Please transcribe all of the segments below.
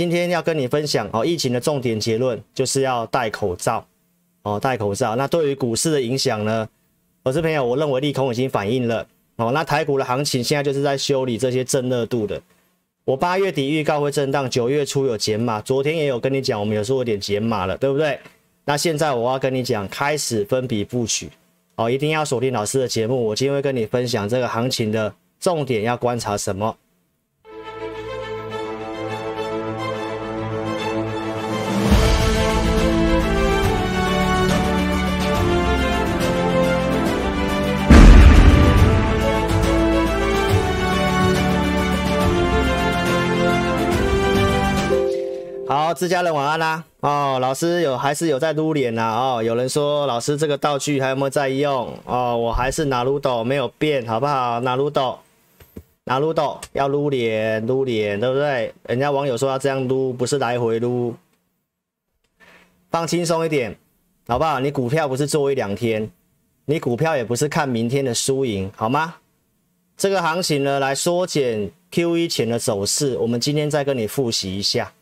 今天要跟你分享哦，疫情的重点结论就是要戴口罩哦，戴口罩。那对于股市的影响呢？我是朋友，我认为利空已经反映了哦。那台股的行情现在就是在修理这些正热度的。我八月底预告会震荡，九月初有减码，昨天也有跟你讲，我们有时候有点减码了，对不对？那现在我要跟你讲，开始分笔布局哦，一定要锁定老师的节目。我今天会跟你分享这个行情的重点要观察什么。好，自家人晚安啦！哦，老师有还是有在撸脸呐？哦，有人说老师这个道具还有没有在用？哦，我还是拿撸斗没有变，好不好？拿撸斗，拿撸斗要撸脸，撸脸，对不对？人家网友说要这样撸，不是来回撸，放轻松一点，好不好？你股票不是做一两天，你股票也不是看明天的输赢，好吗？这个行情呢，来缩减 QE 前的走势，我们今天再跟你复习一下。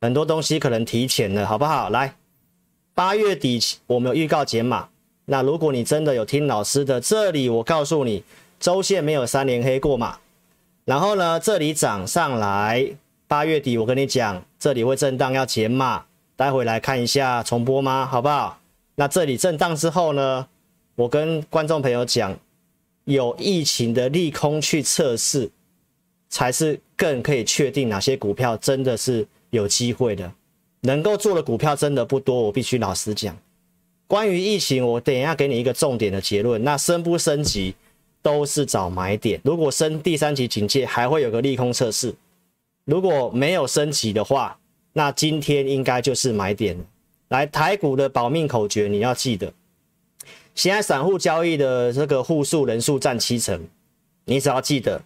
很多东西可能提前了，好不好？来，八月底我们有预告减码。那如果你真的有听老师的，这里我告诉你，周线没有三连黑过嘛。然后呢，这里涨上来，八月底我跟你讲，这里会震荡要减码。待会来看一下重播吗？好不好？那这里震荡之后呢，我跟观众朋友讲，有疫情的利空去测试，才是更可以确定哪些股票真的是。有机会的，能够做的股票真的不多。我必须老实讲，关于疫情，我等一下给你一个重点的结论。那升不升级都是找买点。如果升第三级警戒，还会有个利空测试。如果没有升级的话，那今天应该就是买点。来，台股的保命口诀你要记得。现在散户交易的这个户数人数占七成，你只要记得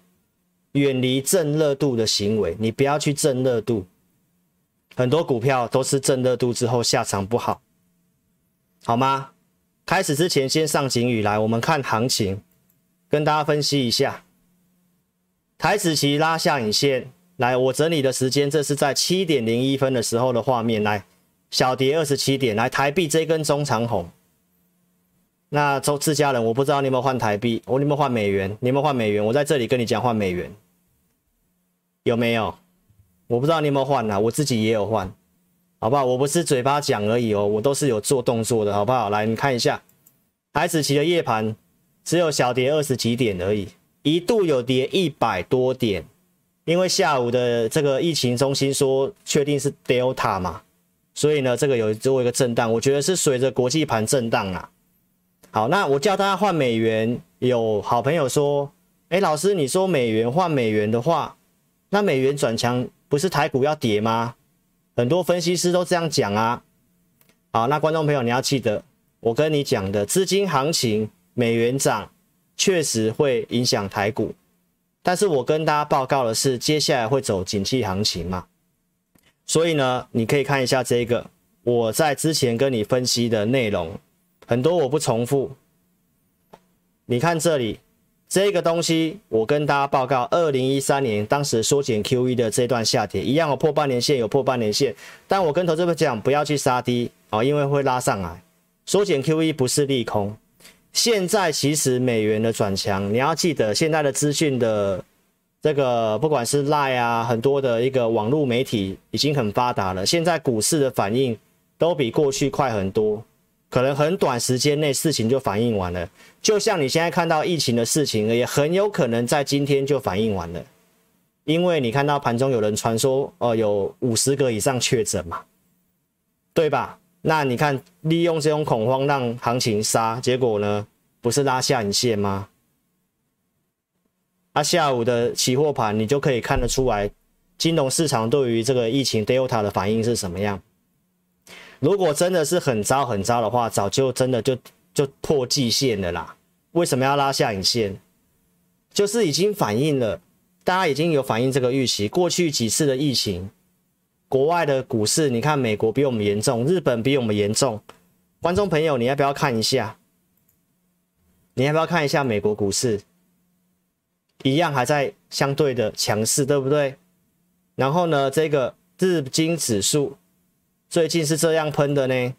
远离正热度的行为，你不要去正热度。很多股票都是正热度之后下场不好，好吗？开始之前先上警语来，我们看行情，跟大家分析一下。台子期拉下影线，来，我整理的时间，这是在七点零一分的时候的画面，来，小跌二十七点，来，台币这根中长红。那周自家人，我不知道你有没有换台币，我有没有换美元？你有没有换美元？我在这里跟你讲换美元，有没有？我不知道你有没有换啊，我自己也有换，好不好？我不是嘴巴讲而已哦，我都是有做动作的，好不好？来，你看一下，台子期的夜盘只有小跌二十几点而已，一度有跌一百多点，因为下午的这个疫情中心说确定是 Delta 嘛，所以呢，这个有做一个震荡，我觉得是随着国际盘震荡啊。好，那我叫大家换美元，有好朋友说，哎，老师，你说美元换美元的话，那美元转强。不是台股要跌吗？很多分析师都这样讲啊。好，那观众朋友你要记得，我跟你讲的资金行情，美元涨确实会影响台股，但是我跟大家报告的是，接下来会走景气行情嘛。所以呢，你可以看一下这个，我在之前跟你分析的内容，很多我不重复。你看这里。这个东西我跟大家报告，二零一三年当时缩减 QE 的这段下跌，一样有破半年线，有破半年线。但我跟投资者讲，不要去杀低啊，因为会拉上来。缩减 QE 不是利空。现在其实美元的转强，你要记得，现在的资讯的这个不管是赖啊，很多的一个网络媒体已经很发达了，现在股市的反应都比过去快很多。可能很短时间内事情就反应完了，就像你现在看到疫情的事情，也很有可能在今天就反应完了，因为你看到盘中有人传说，哦，有五十个以上确诊嘛，对吧？那你看利用这种恐慌让行情杀，结果呢，不是拉下影线吗？啊，下午的期货盘你就可以看得出来，金融市场对于这个疫情 Delta 的反应是什么样。如果真的是很糟很糟的话，早就真的就就破季线了啦。为什么要拉下影线？就是已经反映了，大家已经有反映这个预期。过去几次的疫情，国外的股市，你看美国比我们严重，日本比我们严重。观众朋友，你要不要看一下？你要不要看一下美国股市？一样还在相对的强势，对不对？然后呢，这个。日经指数最近是这样喷的呢。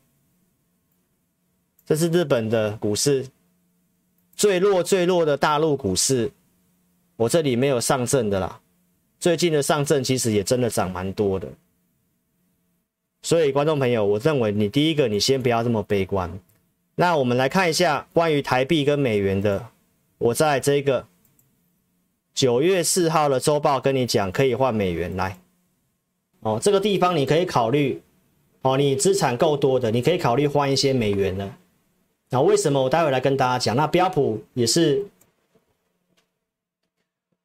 这是日本的股市最弱最弱的大陆股市，我这里没有上证的啦。最近的上证其实也真的涨蛮多的。所以观众朋友，我认为你第一个，你先不要这么悲观。那我们来看一下关于台币跟美元的，我在这个九月四号的周报跟你讲，可以换美元来。哦，这个地方你可以考虑，哦，你资产够多的，你可以考虑换一些美元的。那为什么？我待会来跟大家讲。那标普也是，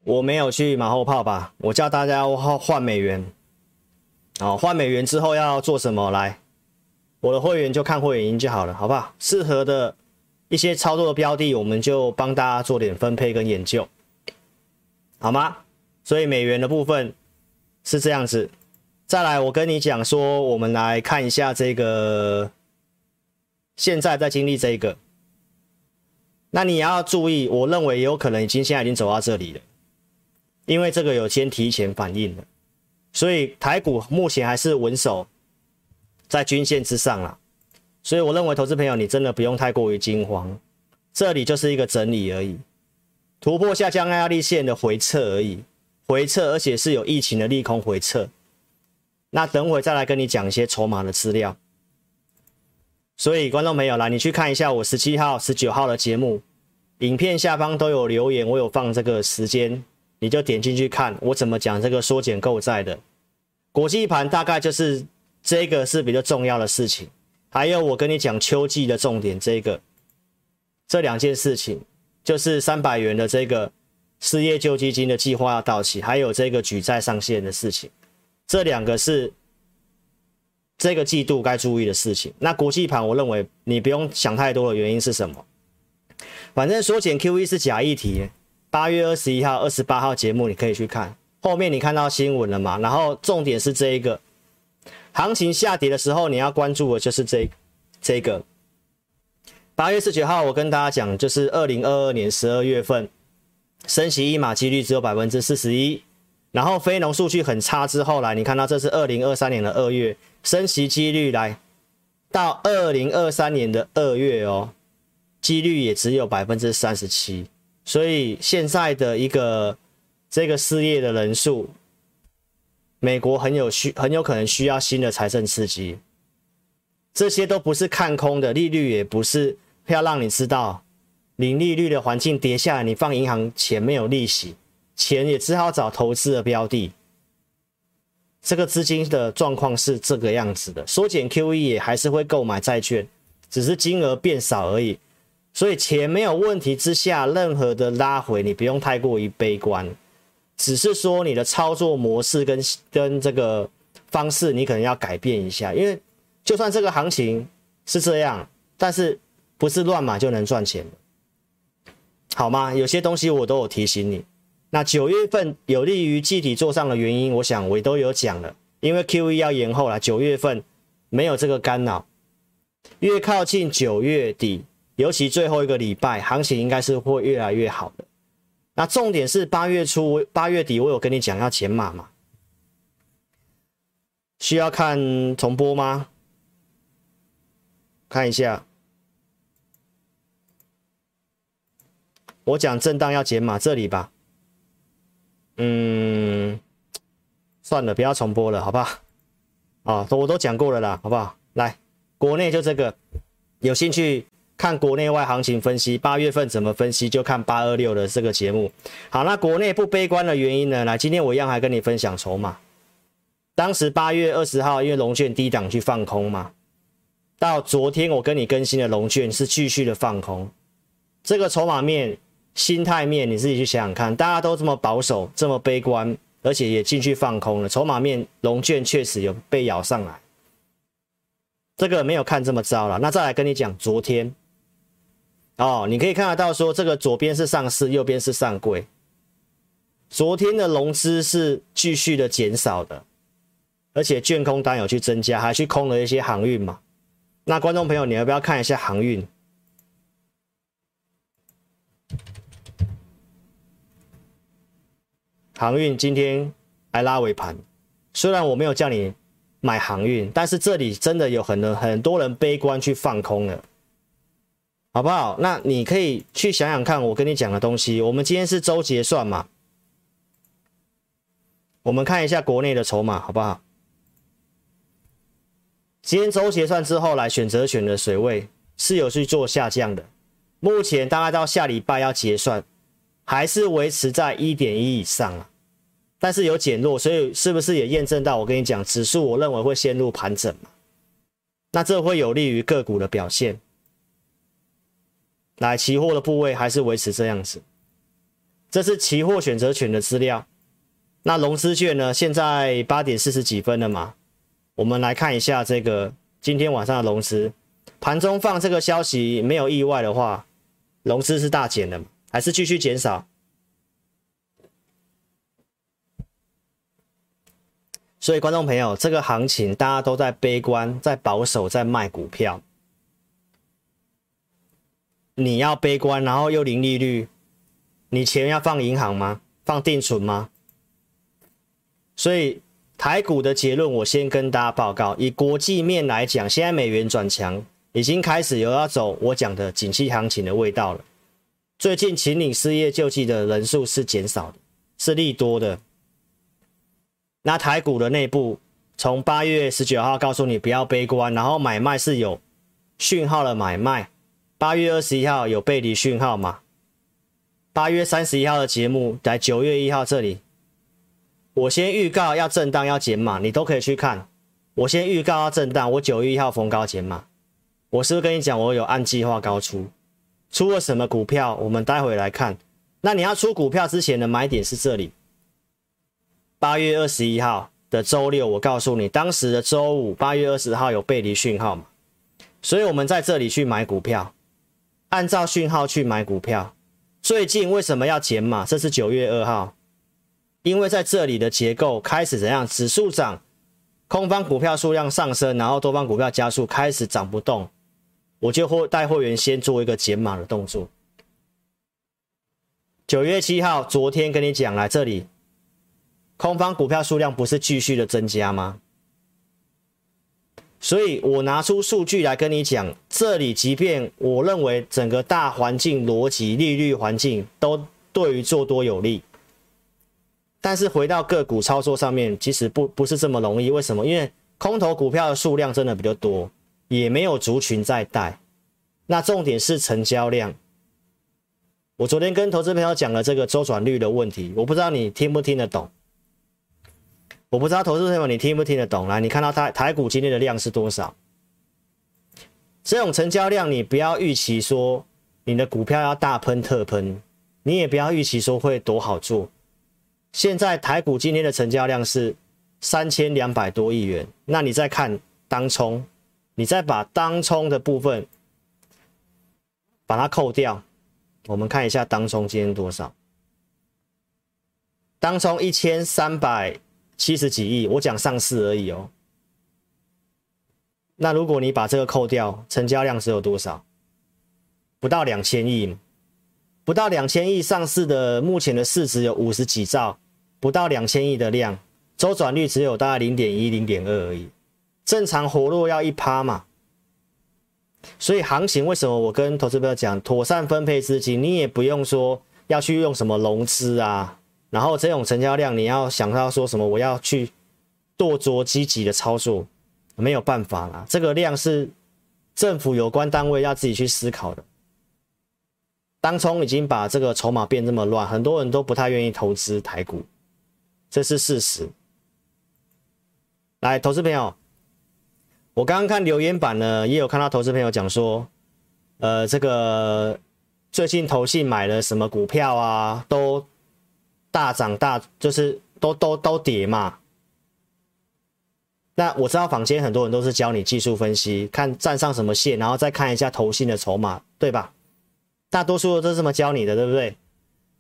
我没有去马后炮吧？我叫大家换美元。哦，换美元之后要做什么？来，我的会员就看会员营就好了，好不好？适合的一些操作的标的，我们就帮大家做点分配跟研究，好吗？所以美元的部分是这样子。再来，我跟你讲说，我们来看一下这个，现在在经历这个，那你要注意，我认为有可能已经现在已经走到这里了，因为这个有先提前反应了，所以台股目前还是稳守在均线之上啦，所以我认为投资朋友你真的不用太过于惊慌，这里就是一个整理而已，突破下降压力线的回撤而已，回撤而且是有疫情的利空回撤。那等会再来跟你讲一些筹码的资料，所以观众朋友来，你去看一下我十七号、十九号的节目，影片下方都有留言，我有放这个时间，你就点进去看我怎么讲这个缩减购债的国际盘，大概就是这个是比较重要的事情，还有我跟你讲秋季的重点，这个这两件事情就是三百元的这个失业救济金的计划要到期，还有这个举债上限的事情。这两个是这个季度该注意的事情。那国际盘，我认为你不用想太多的原因是什么？反正缩减 QE 是假议题。八月二十一号、二十八号节目你可以去看，后面你看到新闻了嘛？然后重点是这一个，行情下跌的时候你要关注的就是这这个。八月十九号我跟大家讲，就是二零二二年十二月份升息一码几率只有百分之四十一。然后非农数据很差之后来，你看到这是二零二三年的二月升息几率来到二零二三年的二月哦，几率也只有百分之三十七，所以现在的一个这个失业的人数，美国很有需很有可能需要新的财政刺激，这些都不是看空的，利率也不是要让你知道零利率的环境跌下来，你放银行钱没有利息。钱也只好找投资的标的，这个资金的状况是这个样子的。缩减 QE 也还是会购买债券，只是金额变少而已。所以钱没有问题之下，任何的拉回你不用太过于悲观，只是说你的操作模式跟跟这个方式你可能要改变一下。因为就算这个行情是这样，但是不是乱买就能赚钱，好吗？有些东西我都有提醒你。那九月份有利于记忆体做上的原因，我想我都有讲了，因为 QE 要延后了，九月份没有这个干扰。越靠近九月底，尤其最后一个礼拜，行情应该是会越来越好的。那重点是八月初、八月底，我有跟你讲要减码嘛？需要看重播吗？看一下，我讲震荡要减码，这里吧。嗯，算了，不要重播了，好不好？啊，我都讲过了啦，好不好？来，国内就这个，有兴趣看国内外行情分析，八月份怎么分析，就看八二六的这个节目。好，那国内不悲观的原因呢？来，今天我一样还跟你分享筹码。当时八月二十号，因为龙券低档去放空嘛，到昨天我跟你更新的龙券是继续的放空，这个筹码面。心态面，你自己去想想看，大家都这么保守，这么悲观，而且也进去放空了。筹码面，龙券确实有被咬上来，这个没有看这么糟了。那再来跟你讲，昨天哦，你可以看得到说，这个左边是上市，右边是上柜。昨天的融资是继续的减少的，而且券空单有去增加，还去空了一些航运嘛。那观众朋友，你要不要看一下航运？航运今天还拉尾盘，虽然我没有叫你买航运，但是这里真的有很多很多人悲观去放空了，好不好？那你可以去想想看，我跟你讲的东西。我们今天是周结算嘛，我们看一下国内的筹码，好不好？今天周结算之后来选择权的水位是有去做下降的，目前大概到下礼拜要结算，还是维持在一点一以上啊。但是有减弱，所以是不是也验证到我跟你讲，指数我认为会陷入盘整嘛？那这会有利于个股的表现。来，期货的部位还是维持这样子。这是期货选择权的资料。那融资券呢？现在八点四十几分了嘛？我们来看一下这个今天晚上的融资。盘中放这个消息，没有意外的话，融资是大减的，还是继续减少？所以，观众朋友，这个行情大家都在悲观，在保守，在卖股票。你要悲观，然后又零利率，你钱要放银行吗？放定存吗？所以，台股的结论，我先跟大家报告：以国际面来讲，现在美元转强，已经开始有要走我讲的景气行情的味道了。最近，请领失业救济的人数是减少的，是利多的。那台股的内部，从八月十九号告诉你不要悲观，然后买卖是有讯号的买卖。八月二十一号有背离讯号嘛？八月三十一号的节目，在九月一号这里，我先预告要震荡要减码，你都可以去看。我先预告要震荡，我九月一号逢高减码。我是不是跟你讲，我有按计划高出？出了什么股票？我们待会来看。那你要出股票之前的买点是这里。八月二十一号的周六，我告诉你，当时的周五，八月二十号有背离讯号嘛？所以我们在这里去买股票，按照讯号去买股票。最近为什么要减码？这是九月二号，因为在这里的结构开始怎样？指数涨，空方股票数量上升，然后多方股票加速，开始涨不动，我就会带会员先做一个减码的动作。九月七号，昨天跟你讲来这里。空方股票数量不是继续的增加吗？所以我拿出数据来跟你讲，这里即便我认为整个大环境逻辑、利率环境都对于做多有利，但是回到个股操作上面，其实不不是这么容易。为什么？因为空头股票的数量真的比较多，也没有族群在带。那重点是成交量。我昨天跟投资朋友讲了这个周转率的问题，我不知道你听不听得懂。我不知道投资朋友你听不听得懂？来，你看到台台股今天的量是多少？这种成交量，你不要预期说你的股票要大喷特喷，你也不要预期说会多好做。现在台股今天的成交量是三千两百多亿元，那你再看当冲，你再把当冲的部分把它扣掉，我们看一下当冲今天多少？当冲一千三百。七十几亿，我讲上市而已哦。那如果你把这个扣掉，成交量是有多少？不到两千亿，不到两千亿上市的，目前的市值有五十几兆，不到两千亿的量，周转率只有大概零点一、零点二而已。正常活络要一趴嘛。所以行情为什么我跟投资朋友讲，妥善分配资金，你也不用说要去用什么融资啊。然后这种成交量，你要想到说什么？我要去剁琢积极的操作，没有办法啦。这个量是政府有关单位要自己去思考的。当冲已经把这个筹码变这么乱，很多人都不太愿意投资台股，这是事实。来，投资朋友，我刚刚看留言板呢，也有看到投资朋友讲说，呃，这个最近投信买了什么股票啊，都。大涨大就是都都都跌嘛。那我知道坊间很多人都是教你技术分析，看站上什么线，然后再看一下投信的筹码，对吧？大多数都是这么教你的，对不对？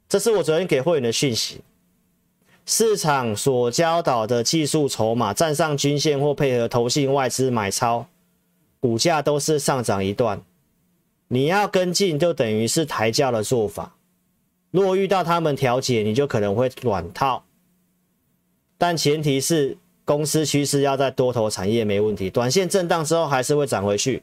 这是我昨天给会员的讯息。市场所教导的技术筹码，站上均线或配合投信外资买超，股价都是上涨一段。你要跟进，就等于是抬轿的做法。如果遇到他们调节，你就可能会软套，但前提是公司趋势要在多头产业没问题，短线震荡之后还是会涨回去。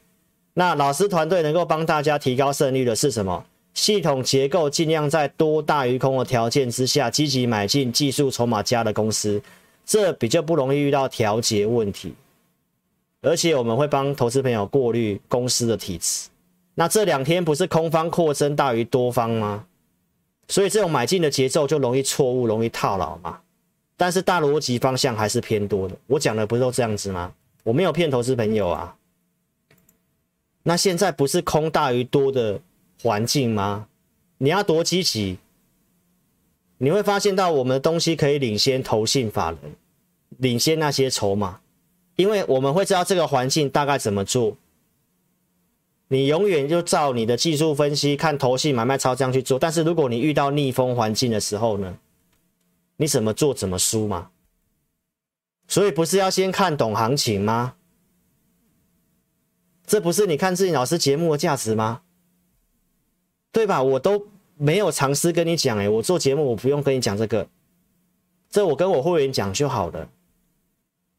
那老师团队能够帮大家提高胜率的是什么？系统结构尽量在多大于空的条件之下，积极买进技术筹码加的公司，这比较不容易遇到调节问题。而且我们会帮投资朋友过滤公司的体质。那这两天不是空方扩增大于多方吗？所以这种买进的节奏就容易错误，容易套牢嘛。但是大逻辑方向还是偏多的。我讲的不是都这样子吗？我没有骗投资朋友啊。那现在不是空大于多的。环境吗？你要多积极，你会发现到我们的东西可以领先投信法人，领先那些筹码，因为我们会知道这个环境大概怎么做。你永远就照你的技术分析看投信买卖超这样去做，但是如果你遇到逆风环境的时候呢，你怎么做怎么输嘛。所以不是要先看懂行情吗？这不是你看自己老师节目的价值吗？对吧？我都没有尝试跟你讲，哎，我做节目我不用跟你讲这个，这我跟我会员讲就好了。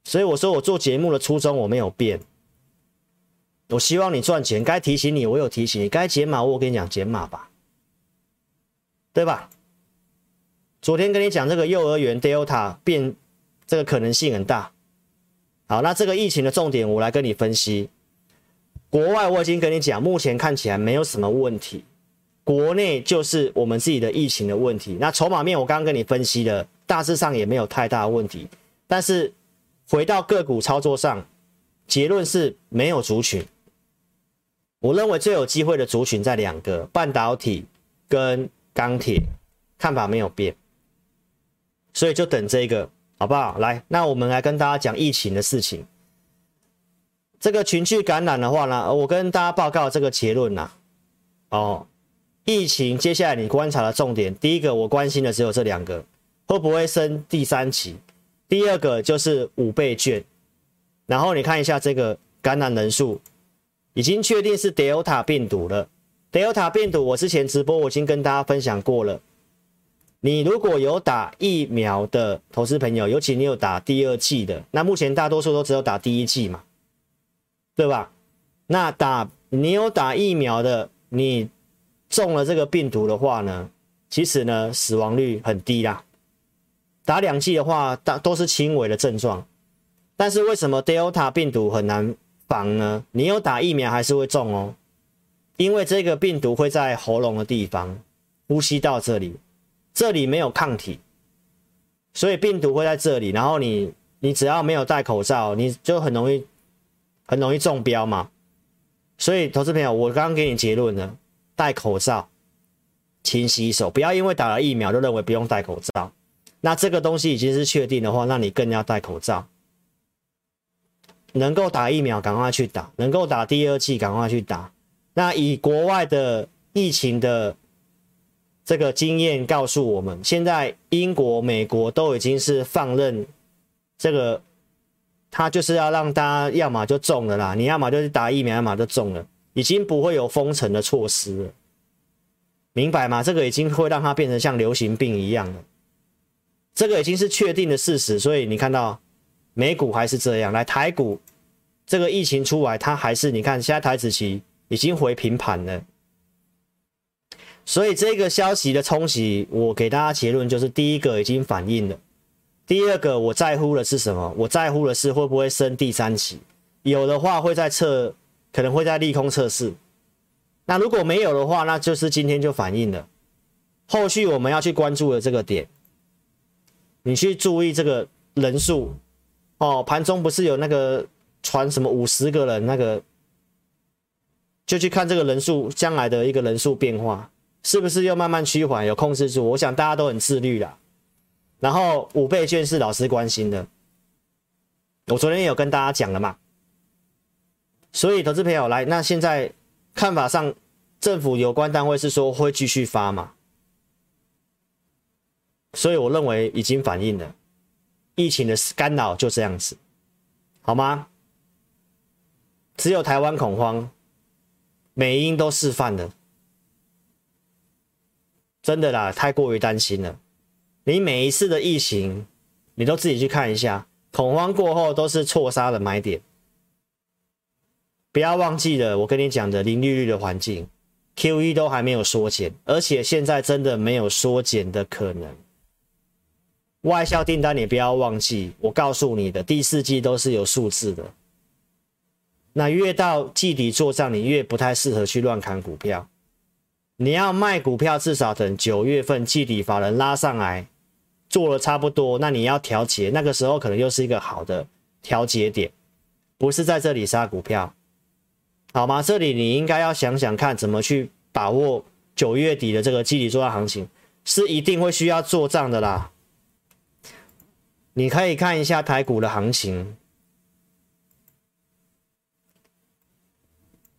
所以我说我做节目的初衷我没有变，我希望你赚钱，该提醒你我有提醒你，该解码我跟你讲解码吧，对吧？昨天跟你讲这个幼儿园 Delta 变这个可能性很大，好，那这个疫情的重点我来跟你分析，国外我已经跟你讲，目前看起来没有什么问题。国内就是我们自己的疫情的问题，那筹码面我刚刚跟你分析了，大致上也没有太大问题。但是回到个股操作上，结论是没有族群。我认为最有机会的族群在两个，半导体跟钢铁，看法没有变，所以就等这个好不好？来，那我们来跟大家讲疫情的事情。这个群聚感染的话呢，我跟大家报告这个结论呐，哦。疫情接下来你观察的重点，第一个我关心的只有这两个，会不会升第三期？第二个就是五倍券，然后你看一下这个感染人数，已经确定是 Delta 病毒了。Delta 病毒我之前直播我已经跟大家分享过了，你如果有打疫苗的投资朋友，尤其你有打第二剂的，那目前大多数都只有打第一剂嘛，对吧？那打你有打疫苗的，你。中了这个病毒的话呢，其实呢死亡率很低啦。打两剂的话，大都是轻微的症状。但是为什么 Delta 病毒很难防呢？你有打疫苗还是会中哦，因为这个病毒会在喉咙的地方，呼吸道这里，这里没有抗体，所以病毒会在这里。然后你你只要没有戴口罩，你就很容易很容易中标嘛。所以投资朋友，我刚刚给你结论了。戴口罩，勤洗手，不要因为打了疫苗就认为不用戴口罩。那这个东西已经是确定的话，那你更要戴口罩。能够打疫苗，赶快去打；能够打第二剂，赶快去打。那以国外的疫情的这个经验告诉我们，现在英国、美国都已经是放任这个，他就是要让大家要么就中了啦，你要么就是打疫苗，要么就中了。已经不会有封城的措施了，明白吗？这个已经会让它变成像流行病一样了，这个已经是确定的事实。所以你看到美股还是这样，来台股这个疫情出来，它还是你看现在台指期已经回平盘了。所以这个消息的冲击，我给大家结论就是：第一个已经反映了，第二个我在乎的是什么？我在乎的是会不会升第三期，有的话会在测。可能会在利空测试，那如果没有的话，那就是今天就反映了。后续我们要去关注的这个点，你去注意这个人数哦。盘中不是有那个传什么五十个人那个，就去看这个人数将来的一个人数变化，是不是又慢慢趋缓，有控制住？我想大家都很自律啦。然后五倍券是老师关心的，我昨天有跟大家讲了嘛。所以，投资朋友来，那现在看法上，政府有关单位是说会继续发嘛？所以我认为已经反映了疫情的干扰就这样子，好吗？只有台湾恐慌，美英都示范了，真的啦，太过于担心了。你每一次的疫情，你都自己去看一下，恐慌过后都是错杀的买点。不要忘记了，我跟你讲的零利率的环境，QE 都还没有缩减，而且现在真的没有缩减的可能。外销订单你不要忘记，我告诉你的第四季都是有数字的。那越到季底做账，你越不太适合去乱砍股票。你要卖股票，至少等九月份季底法人拉上来，做了差不多，那你要调节，那个时候可能又是一个好的调节点，不是在这里杀股票，好吗？这里你应该要想想看，怎么去把握九月底的这个季底做账行情，是一定会需要做账的啦。你可以看一下台股的行情。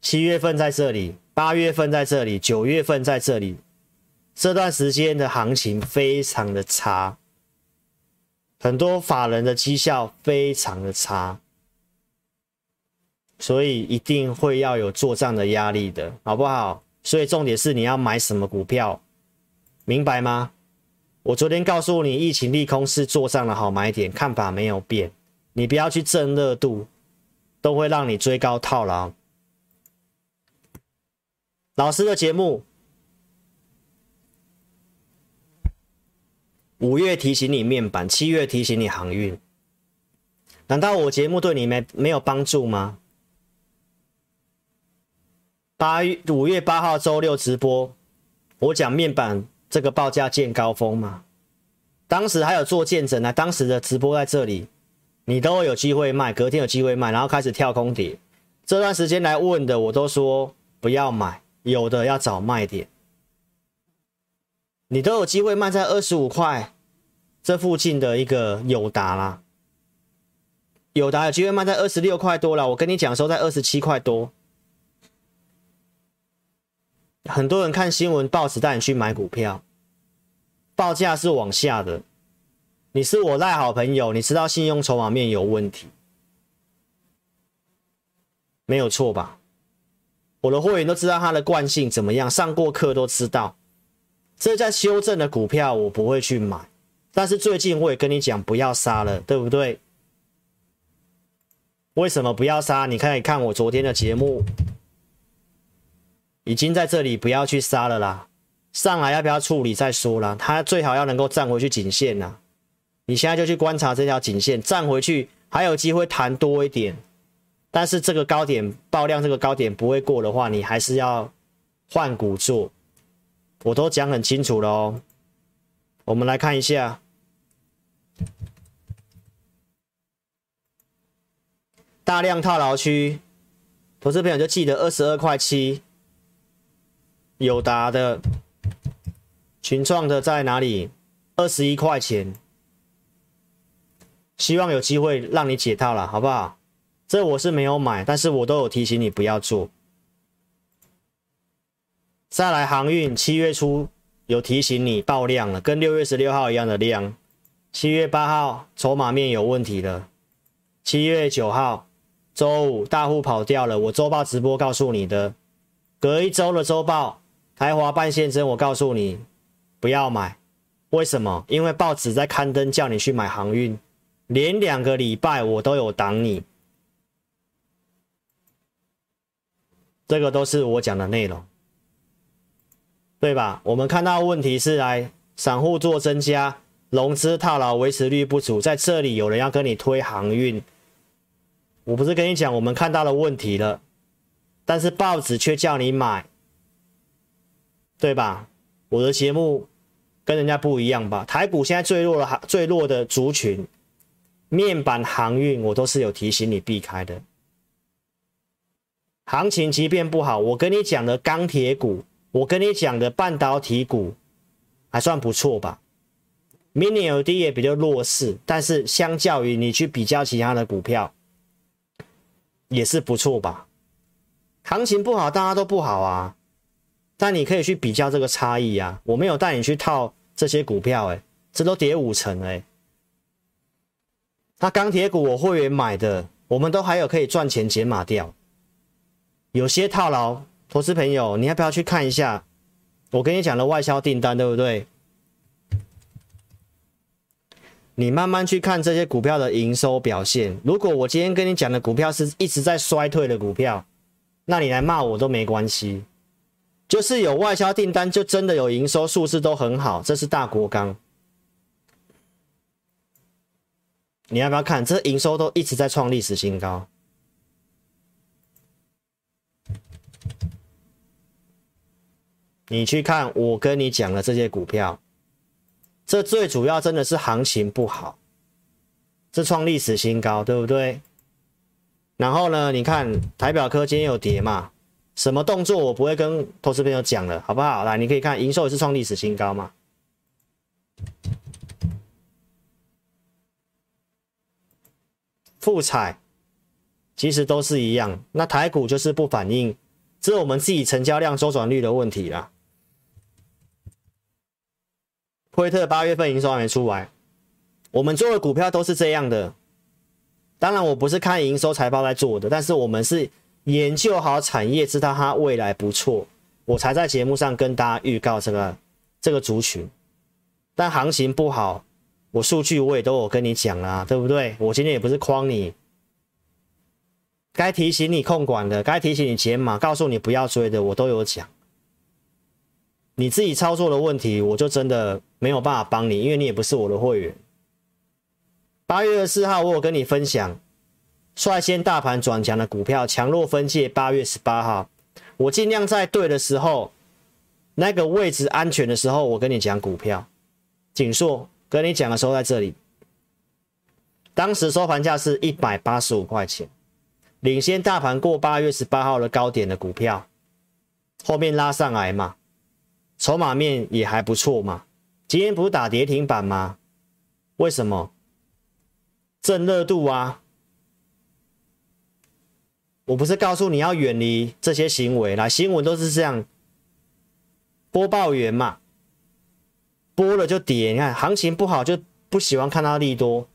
七月份在这里，八月份在这里，九月份在这里，这段时间的行情非常的差，很多法人的绩效非常的差，所以一定会要有做账的压力的，好不好？所以重点是你要买什么股票，明白吗？我昨天告诉你，疫情利空是做账的好买点，看法没有变，你不要去争热度，都会让你追高套牢。老师的节目，五月提醒你面板，七月提醒你航运，难道我节目对你没没有帮助吗？八月五月八号周六直播，我讲面板这个报价见高峰嘛，当时还有做见证呢，当时的直播在这里，你都有机会卖，隔天有机会卖，然后开始跳空跌，这段时间来问的，我都说不要买。有的要找卖点，你都有机会卖在二十五块这附近的一个友达啦，友达有机会卖在二十六块多了。我跟你讲说在二十七块多，很多人看新闻报纸带你去买股票，报价是往下的。你是我赖好朋友，你知道信用筹码面有问题，没有错吧？我的会员都知道它的惯性怎么样，上过课都知道。这在修正的股票我不会去买，但是最近我也跟你讲不要杀了，对不对？为什么不要杀？你可以看我昨天的节目，已经在这里不要去杀了啦。上来要不要处理再说啦，它最好要能够站回去颈线呐。你现在就去观察这条颈线，站回去还有机会弹多一点。但是这个高点爆量，这个高点不会过的话，你还是要换股做。我都讲很清楚了哦。我们来看一下，大量套牢区，投资朋友就记得二十二块七，友达的、群创的在哪里？二十一块钱，希望有机会让你解套了，好不好？这我是没有买，但是我都有提醒你不要做。再来航运，七月初有提醒你爆量了，跟六月十六号一样的量。七月八号筹码面有问题了。七月九号周五大户跑掉了，我周报直播告诉你的。隔一周的周报，台华半现增，我告诉你不要买。为什么？因为报纸在刊登叫你去买航运，连两个礼拜我都有挡你。这个都是我讲的内容，对吧？我们看到问题是来散户做增加，融资套牢，维持率不足，在这里有人要跟你推航运，我不是跟你讲我们看到了问题了，但是报纸却叫你买，对吧？我的节目跟人家不一样吧？台股现在最弱的最弱的族群，面板航运，我都是有提醒你避开的。行情即便不好，我跟你讲的钢铁股，我跟你讲的半导体股，还算不错吧？Mini LED 也比较弱势，但是相较于你去比较其他的股票，也是不错吧？行情不好，大家都不好啊，但你可以去比较这个差异啊。我没有带你去套这些股票，哎，这都跌五成，哎。那钢铁股我会员买的，我们都还有可以赚钱减码掉。有些套牢，投资朋友，你要不要去看一下？我跟你讲的外销订单，对不对？你慢慢去看这些股票的营收表现。如果我今天跟你讲的股票是一直在衰退的股票，那你来骂我都没关系。就是有外销订单，就真的有营收数字都很好，这是大国钢。你要不要看？这营收都一直在创历史新高。你去看我跟你讲的这些股票。这最主要真的是行情不好，这创历史新高，对不对？然后呢，你看台表科今天有跌嘛？什么动作我不会跟投资朋友讲了，好不好？来，你可以看营收也是创历史新高嘛。富彩其实都是一样，那台股就是不反应，这是我们自己成交量周转率的问题啦。惠特八月份营收还没出来，我们做的股票都是这样的。当然，我不是看营收财报来做的，但是我们是研究好产业，知道它未来不错，我才在节目上跟大家预告这个这个族群。但行情不好，我数据我也都有跟你讲啦，对不对？我今天也不是诓你，该提醒你控管的，该提醒你减码，告诉你不要追的，我都有讲。你自己操作的问题，我就真的没有办法帮你，因为你也不是我的会员。八月二十四号，我有跟你分享率先大盘转强的股票，强弱分界。八月十八号，我尽量在对的时候，那个位置安全的时候，我跟你讲股票。景硕跟你讲的时候在这里，当时收盘价是一百八十五块钱，领先大盘过八月十八号的高点的股票，后面拉上来嘛。筹码面也还不错嘛，今天不是打跌停板吗？为什么？正热度啊！我不是告诉你要远离这些行为，啦新闻都是这样，播报员嘛，播了就跌，你看行情不好就不喜欢看到利多，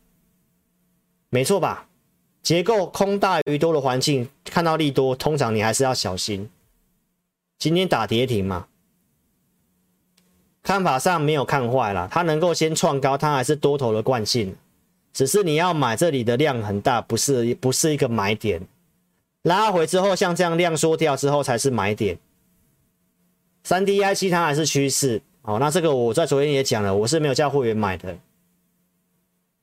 没错吧？结构空大于多的环境，看到利多，通常你还是要小心。今天打跌停嘛。看法上没有看坏了，它能够先创高，它还是多头的惯性，只是你要买这里的量很大，不是不是一个买点，拉回之后像这样量缩掉之后才是买点。三 D IC 它还是趋势，好，那这个我在昨天也讲了，我是没有叫会员买的，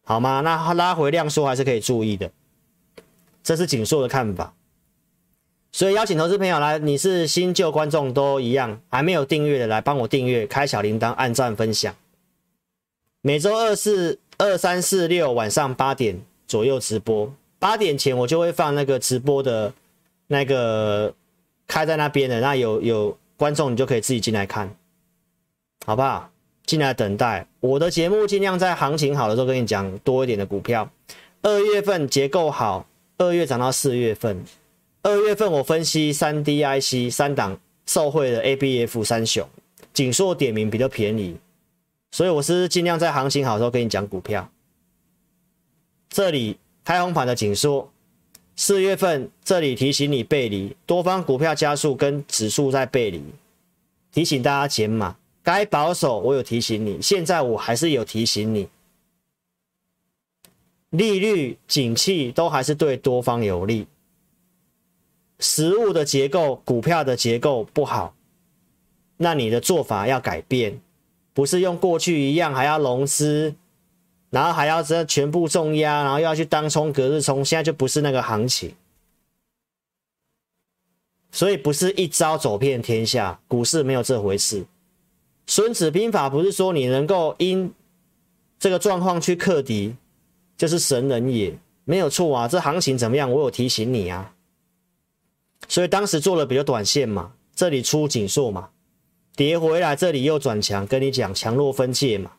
好吗？那拉回量缩还是可以注意的，这是景硕的看法。所以邀请投资朋友来，你是新旧观众都一样，还没有订阅的来帮我订阅，开小铃铛，按赞分享。每周二四二三四六晚上八点左右直播，八点前我就会放那个直播的，那个开在那边的，那有有观众你就可以自己进来看，好不好？进来等待我的节目，尽量在行情好的时候跟你讲多一点的股票。二月份结构好，二月涨到四月份。二月份我分析三 D IC 三档受惠的 ABF 三雄，景硕点名比较便宜，所以我是尽量在行情好的时候跟你讲股票。这里开红盘的紧缩，四月份这里提醒你背离，多方股票加速跟指数在背离，提醒大家减码，该保守我有提醒你，现在我还是有提醒你，利率、景气都还是对多方有利。实物的结构，股票的结构不好，那你的做法要改变，不是用过去一样还要融资，然后还要这全部重压，然后又要去当冲隔日冲，现在就不是那个行情，所以不是一招走遍天下，股市没有这回事。孙子兵法不是说你能够因这个状况去克敌，就是神人也，没有错啊。这行情怎么样？我有提醒你啊。所以当时做了比较短线嘛，这里出紧缩嘛，跌回来这里又转强，跟你讲强弱分界嘛。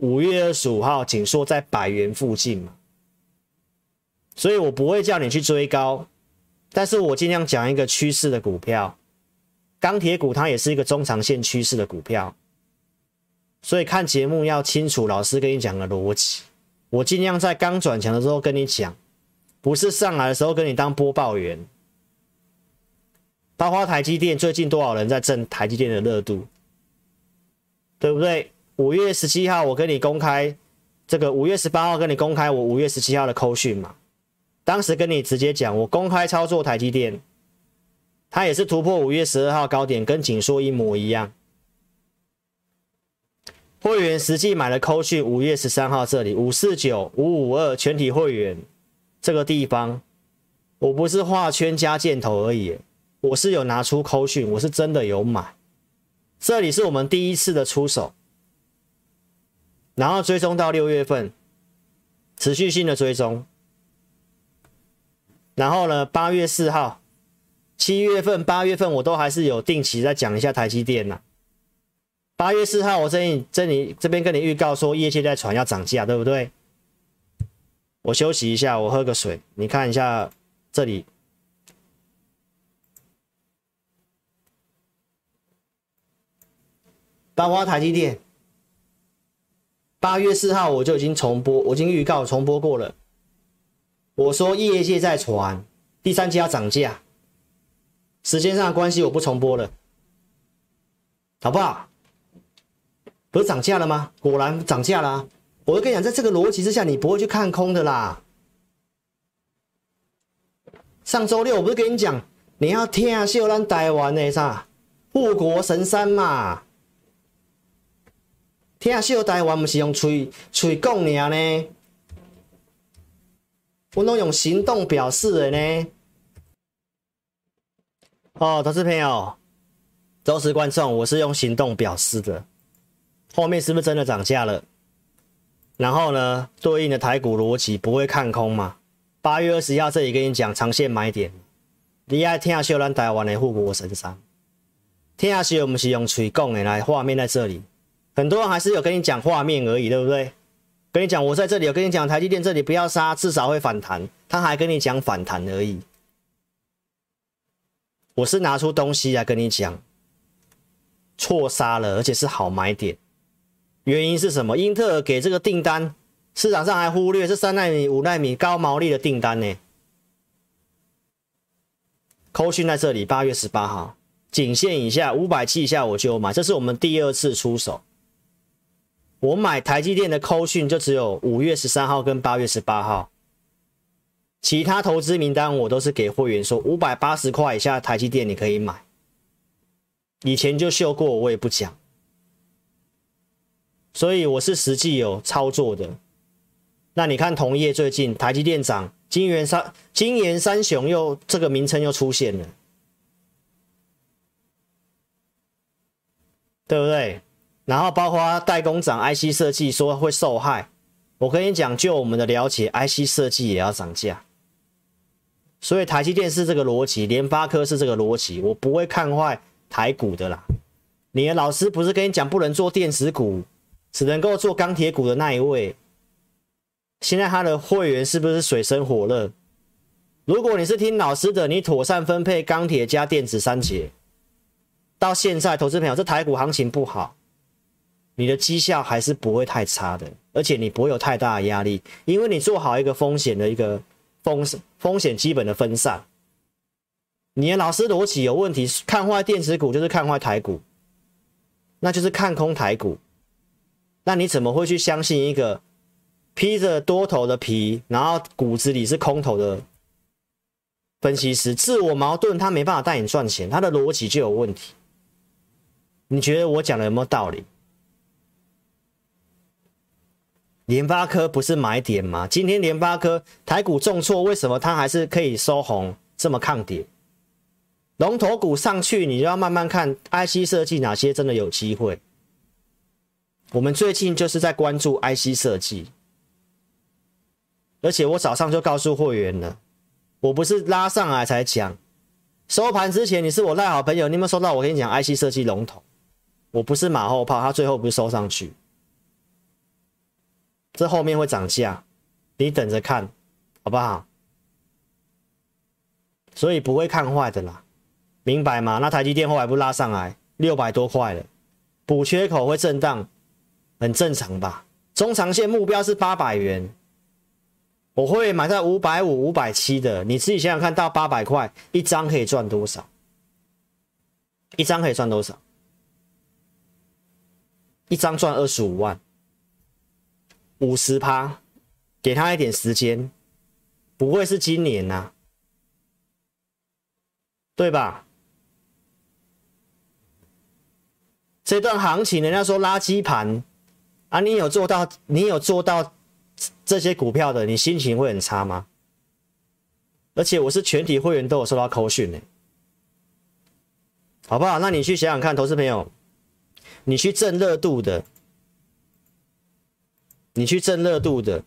五月二十五号景硕在百元附近嘛，所以我不会叫你去追高，但是我尽量讲一个趋势的股票，钢铁股它也是一个中长线趋势的股票，所以看节目要清楚老师跟你讲的逻辑，我尽量在刚转强的时候跟你讲。不是上来的时候跟你当播报员，包括台积电最近多少人在挣台积电的热度，对不对？五月十七号我跟你公开这个五月十八号跟你公开我五月十七号的扣讯嘛，当时跟你直接讲，我公开操作台积电，它也是突破五月十二号高点，跟紧缩一模一样。会员实际买了扣讯，五月十三号这里五四九五五二全体会员这个地方，我不是画圈加箭头而已，我是有拿出扣讯，我是真的有买。这里是我们第一次的出手。然后追踪到六月份，持续性的追踪。然后呢，八月四号、七月份、八月份我都还是有定期在讲一下台积电呐。八月四号我这里这里这边跟你预告说业界在传要涨价，对不对？我休息一下，我喝个水，你看一下这里，包括台积电。八月四号我就已经重播，我已经预告重播过了。我说业界在传第三季要涨价，时间上的关系我不重播了，好不好？不是涨价了吗？果然涨价了。我就跟你讲，在这个逻辑之下，你不会去看空的啦。上周六我不是跟你讲，你要听秀兰台湾的啥护国神山嘛？听秀台湾不是用嘴嘴讲尔呢，我都用行动表示的呢。哦，投资朋友、忠实观众，我是用行动表示的。后面是不是真的涨价了？然后呢，对应的台股逻辑不会看空嘛？八月二十一号这里跟你讲长线买点，你爱听秀咱台湾的护国神山，听秀我们是用嘴讲的，来画面在这里。很多人还是有跟你讲画面而已，对不对？跟你讲，我在这里有跟你讲，台积电这里不要杀，至少会反弹。他还跟你讲反弹而已。我是拿出东西来跟你讲，错杀了，而且是好买点。原因是什么？英特尔给这个订单，市场上还忽略是三奈米、五奈米高毛利的订单呢。扣讯在这里，八月十八号，颈线以下五百七以下我就买，这是我们第二次出手。我买台积电的扣讯就只有五月十三号跟八月十八号，其他投资名单我都是给会员说五百八十块以下台积电你可以买，以前就秀过，我也不讲，所以我是实际有操作的。那你看同业最近台积电涨，金元三金元三雄又这个名称又出现了，对不对？然后包括代工厂 IC 设计说会受害，我跟你讲，就我们的了解，IC 设计也要涨价，所以台积电是这个逻辑，联发科是这个逻辑，我不会看坏台股的啦。你的老师不是跟你讲不能做电子股，只能够做钢铁股的那一位，现在他的会员是不是水深火热？如果你是听老师的，你妥善分配钢铁加电子三节，到现在投资朋友，这台股行情不好。你的绩效还是不会太差的，而且你不会有太大的压力，因为你做好一个风险的一个风风险基本的分散。你的老师逻辑有问题，看坏电子股就是看坏台股，那就是看空台股。那你怎么会去相信一个披着多头的皮，然后骨子里是空头的分析师？自我矛盾，他没办法带你赚钱，他的逻辑就有问题。你觉得我讲的有没有道理？联发科不是买点吗？今天联发科台股重挫，为什么它还是可以收红，这么抗跌？龙头股上去，你就要慢慢看 IC 设计哪些真的有机会。我们最近就是在关注 IC 设计，而且我早上就告诉会员了，我不是拉上来才讲，收盘之前你是我赖好朋友，你有没有收到我跟你讲 IC 设计龙头？我不是马后炮，它最后不是收上去。这后面会涨价，你等着看，好不好？所以不会看坏的啦，明白吗？那台积电后来不拉上来六百多块了，补缺口会震荡，很正常吧？中长线目标是八百元，我会买在五百五、五百七的，你自己想想看到八百块一张可以赚多少？一张可以赚多少？一张赚二十五万。五十趴，给他一点时间，不会是今年呐、对吧？这段行情人家说垃圾盘啊，你有做到，你有做到这些股票的，你心情会很差吗？而且我是全体会员都有收到扣讯呢，好不好？那你去想想看，投资朋友，你去蹭热度的，你去蹭热度的，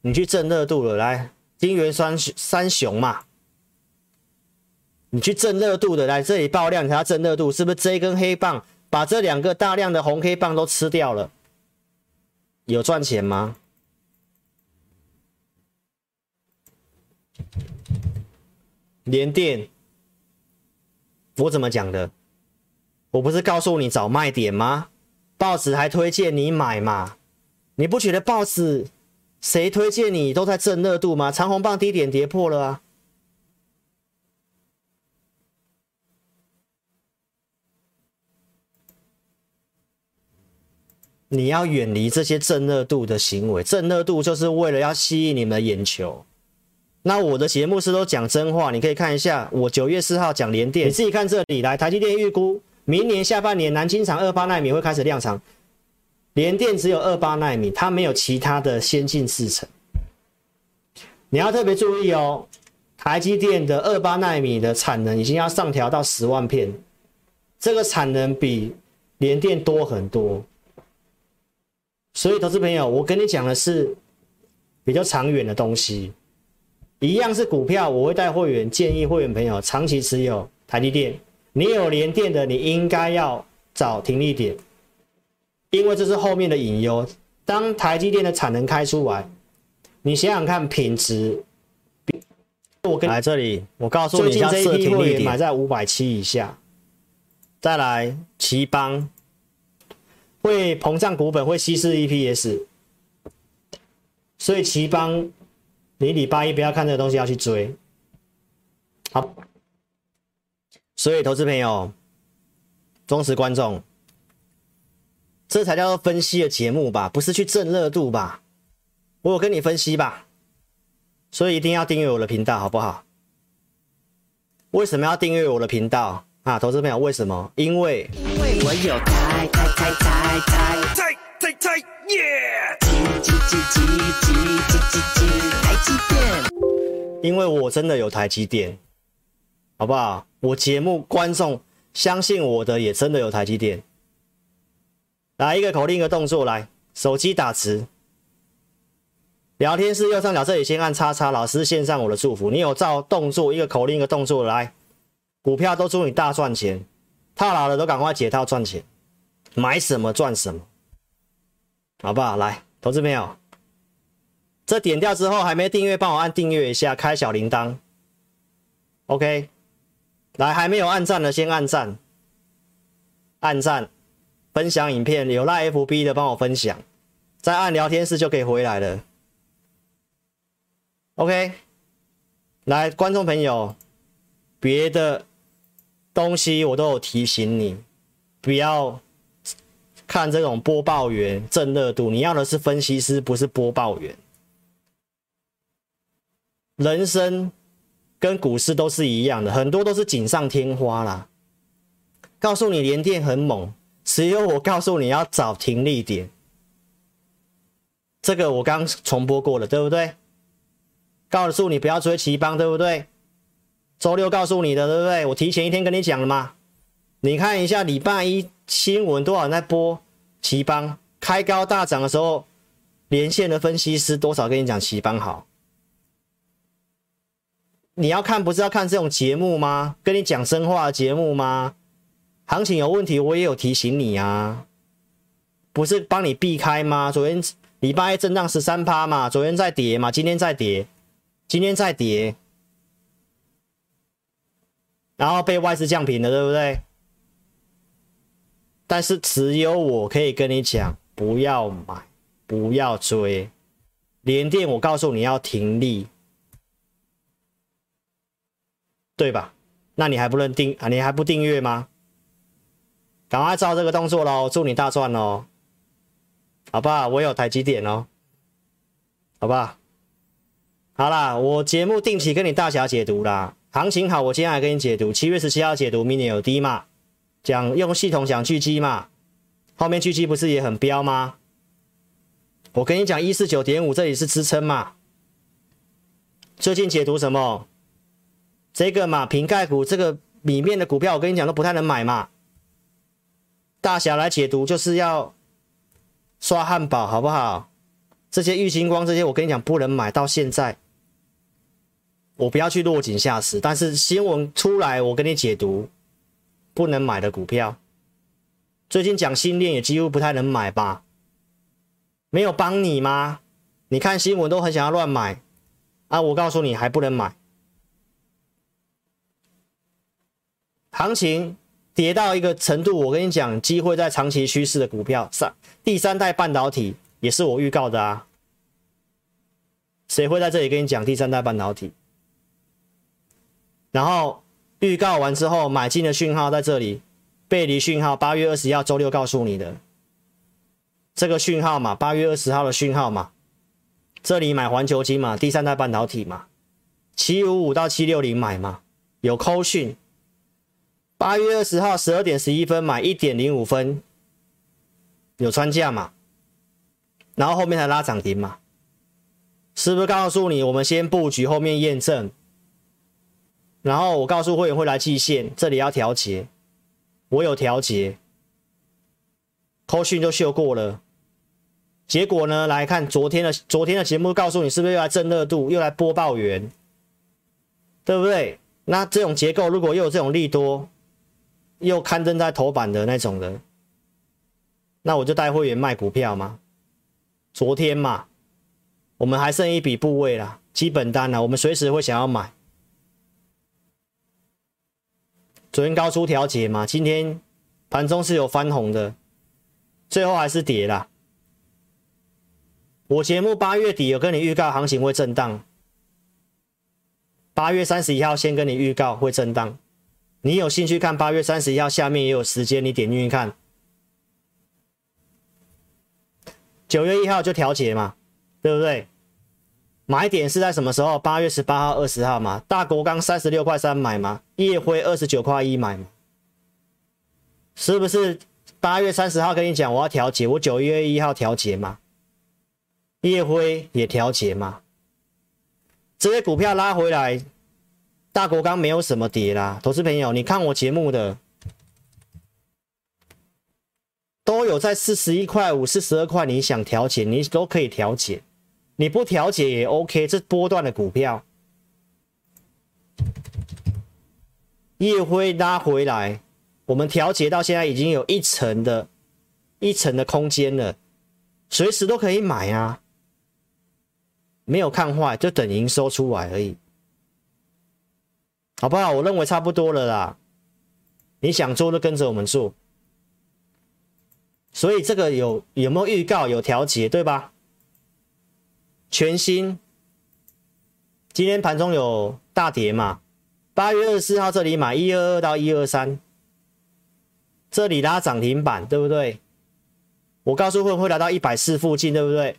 你去蹭热度的，来，金元三三雄嘛，你去蹭热度的，来这里爆量，你要蹭热度，是不是这一根黑棒把这两个大量的红黑棒都吃掉了？有赚钱吗？连电，我怎么讲的？我不是告诉你找卖点吗？报纸还推荐你买嘛？你不觉得报纸谁推荐你都在蹭热度吗？长虹棒低点跌破了啊！你要远离这些蹭热度的行为，蹭热度就是为了要吸引你们的眼球。那我的节目是都讲真话，你可以看一下，我九月四号讲联电，你自己看这里来，台积电预估明年下半年南京厂二八奈米会开始量产，联电只有二八奈米，它没有其他的先进制程。你要特别注意哦，台积电的二八奈米的产能已经要上调到十万片，这个产能比联电多很多。所以，投资朋友，我跟你讲的是比较长远的东西。一样是股票，我会带会员建议会员朋友长期持有台积电。你有联电的，你应该要找停利点，因为这是后面的隐忧。当台积电的产能开出来，你想想看品质。我跟来这里，我告诉你，最近这一批会员买在五百七以下。再来，奇邦会膨胀股本，会稀释 EPS，所以奇邦。你礼拜一不要看这个东西，要去追。好，所以投资朋友、忠实观众，这才叫做分析的节目吧？不是去蹭热度吧？我有跟你分析吧？所以一定要订阅我的频道，好不好？为什么要订阅我的频道啊？投资朋友，为什么？因为因为我有台台台台台台台台耶！台积电因为我真的有台积电，好不好？我节目观众相信我的也真的有台积电。来一个口令，一个动作，来手机打字，聊天室右上角这里先按叉叉，老师献上我的祝福。你有照动作，一个口令，一个动作，来股票都祝你大赚钱，套牢的都赶快解套赚钱，买什么赚什么，好不好？来，投资朋友。这点掉之后还没订阅，帮我按订阅一下，开小铃铛。OK，来还没有按赞的先按赞，按赞，分享影片，有赖 FB 的帮我分享，再按聊天室就可以回来了。OK，来观众朋友，别的东西我都有提醒你，不要看这种播报员蹭热度，你要的是分析师，不是播报员。人生跟股市都是一样的，很多都是锦上添花啦。告诉你联电很猛，只有我告诉你要找停利点。这个我刚重播过了，对不对？告诉你不要追奇邦，对不对？周六告诉你的，对不对？我提前一天跟你讲了吗？你看一下礼拜一新闻多少人在播奇邦开高大涨的时候，连线的分析师多少跟你讲奇邦好。你要看不是要看这种节目吗？跟你讲真话节目吗？行情有问题，我也有提醒你啊，不是帮你避开吗？昨天礼拜一震荡十三趴嘛，昨天在跌嘛，今天在跌，今天在跌，然后被外资降平了，对不对？但是只有我可以跟你讲，不要买，不要追，联电我告诉你要停利。对吧？那你还不能订啊？你还不订阅吗？赶快照这个动作喽！祝你大赚哦！好吧？我有台积电哦，好吧好？啦，我节目定期跟你大侠解读啦，行情好，我今天来跟你解读。七月十七号解读，明年有低嘛？讲用系统讲巨基嘛？后面巨基不是也很彪吗？我跟你讲，一四九点五这里是支撑嘛？最近解读什么？这个嘛，瓶盖股这个里面的股票，我跟你讲都不太能买嘛。大侠来解读就是要刷汉堡，好不好？这些玉晶光这些，我跟你讲不能买。到现在，我不要去落井下石，但是新闻出来，我跟你解读不能买的股票。最近讲新链也几乎不太能买吧？没有帮你吗？你看新闻都很想要乱买啊！我告诉你还不能买。行情跌到一个程度，我跟你讲，机会在长期趋势的股票上，第三代半导体也是我预告的啊。谁会在这里跟你讲第三代半导体？然后预告完之后，买进的讯号在这里，背离讯号，八月二十一号周六告诉你的这个讯号嘛，八月二十号的讯号嘛，这里买环球金嘛，第三代半导体嘛，七五五到七六零买嘛，有扣讯。八月二十号十二点十一分买一点零五分，有穿价嘛？然后后面才拉涨停嘛？是不是告诉你我们先布局，后面验证？然后我告诉会员会来季线，这里要调节，我有调节，扣讯就秀过了。结果呢？来看昨天的昨天的节目，告诉你是不是又来正热度，又来播报员，对不对？那这种结构如果又有这种利多。又刊登在头版的那种的，那我就带会员卖股票嘛。昨天嘛，我们还剩一笔部位啦，基本单啦，我们随时会想要买。昨天高出调节嘛，今天盘中是有翻红的，最后还是跌啦。我节目八月底有跟你预告行情会震荡，八月三十一号先跟你预告会震荡。你有兴趣看八月三十一号下面也有时间，你点进去看。九月一号就调节嘛，对不对？买点是在什么时候？八月十八号、二十号嘛。大国钢三十六块三买嘛，夜辉二十九块一买嘛，是不是？八月三十号跟你讲我要调节，我九月一号调节嘛，夜辉也调节嘛，这些股票拉回来。大国钢没有什么跌啦，投资朋友，你看我节目的都有在四十一块五、四十二块，你想调节你都可以调节，你不调节也 OK。这波段的股票，夜辉拉回来，我们调节到现在已经有一层的、一层的空间了，随时都可以买啊，没有看坏，就等营收出来而已。好不好？我认为差不多了啦。你想做就跟着我们做。所以这个有有没有预告？有调节，对吧？全新。今天盘中有大跌嘛？八月二十四号这里买一二二到一二三，这里拉涨停板，对不对？我告诉会会来到一百四附近，对不对？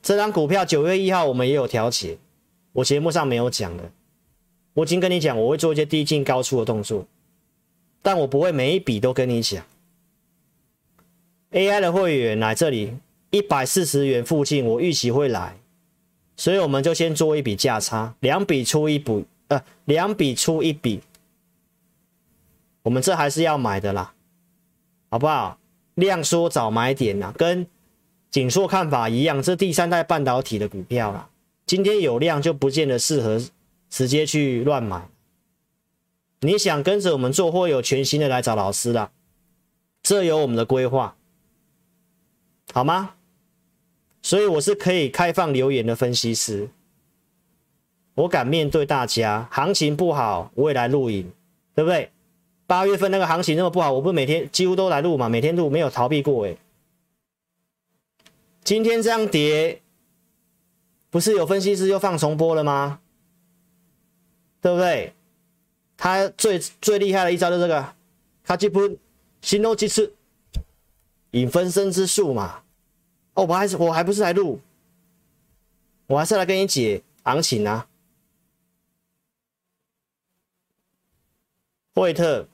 这张股票九月一号我们也有调节。我节目上没有讲的，我已经跟你讲，我会做一些低进高出的动作，但我不会每一笔都跟你讲。AI 的会员来这里一百四十元附近，我预期会来，所以我们就先做一笔价差，两笔出一笔，呃，两笔出一笔，我们这还是要买的啦，好不好？量缩早买点呐，跟景硕看法一样，这第三代半导体的股票啦。今天有量就不见得适合直接去乱买。你想跟着我们做，或有全新的来找老师啦，这有我们的规划，好吗？所以我是可以开放留言的分析师，我敢面对大家。行情不好，我也来录影，对不对？八月份那个行情那么不好，我不每天几乎都来录嘛，每天录没有逃避过诶。今天这样跌。不是有分析师又放重播了吗？对不对？他最最厉害的一招就是这个，卡基普新诺基斯，引分身之术嘛。哦，我还是我还不是来录，我还是来跟你解行情啊。惠特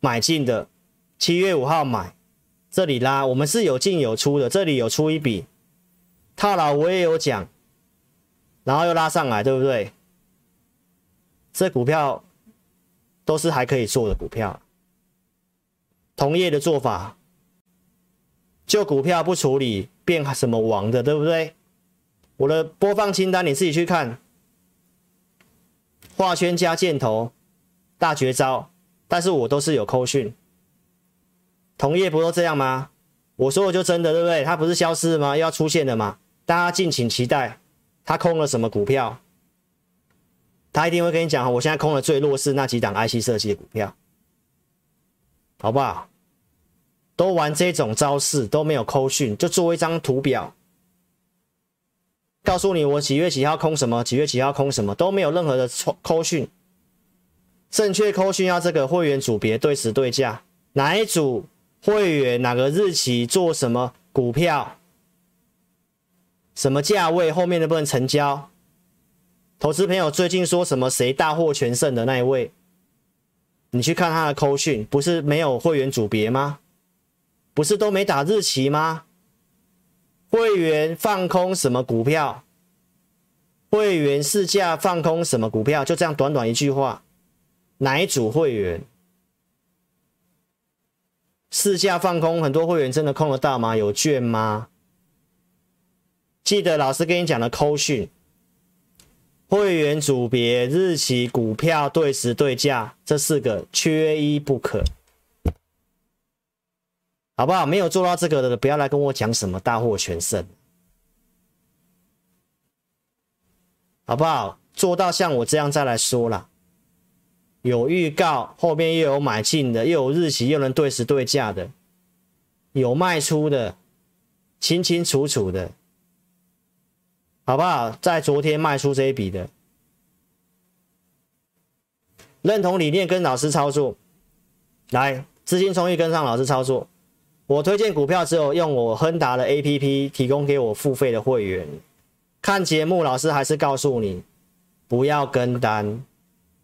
买进的，七月五号买，这里拉，我们是有进有出的，这里有出一笔，套牢我也有讲，然后又拉上来，对不对？这股票都是还可以做的股票，同业的做法，旧股票不处理变什么王的，对不对？我的播放清单你自己去看，画圈加箭头，大绝招，但是我都是有扣讯，同业不都这样吗？我说的就真的，对不对？它不是消失了吗？又要出现了吗？大家敬请期待，他空了什么股票？他一定会跟你讲，我现在空了最弱势那几档 IC 设计的股票，好不好？都玩这种招式，都没有扣讯，就做一张图表，告诉你我几月几号空什么，几月几号空什么，都没有任何的扣讯。正确扣讯要这个会员组别对时对价，哪一组会员哪个日期做什么股票，什么价位，后面能不能成交？投资朋友最近说什么？谁大获全胜的那一位？你去看他的扣讯，不是没有会员组别吗？不是都没打日期吗？会员放空什么股票？会员市价放空什么股票？就这样短短一句话，哪一组会员市价放空？很多会员真的空得到吗？有券吗？记得老师跟你讲的扣讯。会员组别、日期、股票对时对价，这四个缺一不可，好不好？没有做到这个的，不要来跟我讲什么大获全胜，好不好？做到像我这样再来说啦。有预告，后面又有买进的，又有日期，又能对时对价的，有卖出的，清清楚楚的。好不好？在昨天卖出这一笔的，认同理念跟老师操作，来资金充裕跟上老师操作。我推荐股票只有用我亨达的 APP 提供给我付费的会员。看节目，老师还是告诉你不要跟单。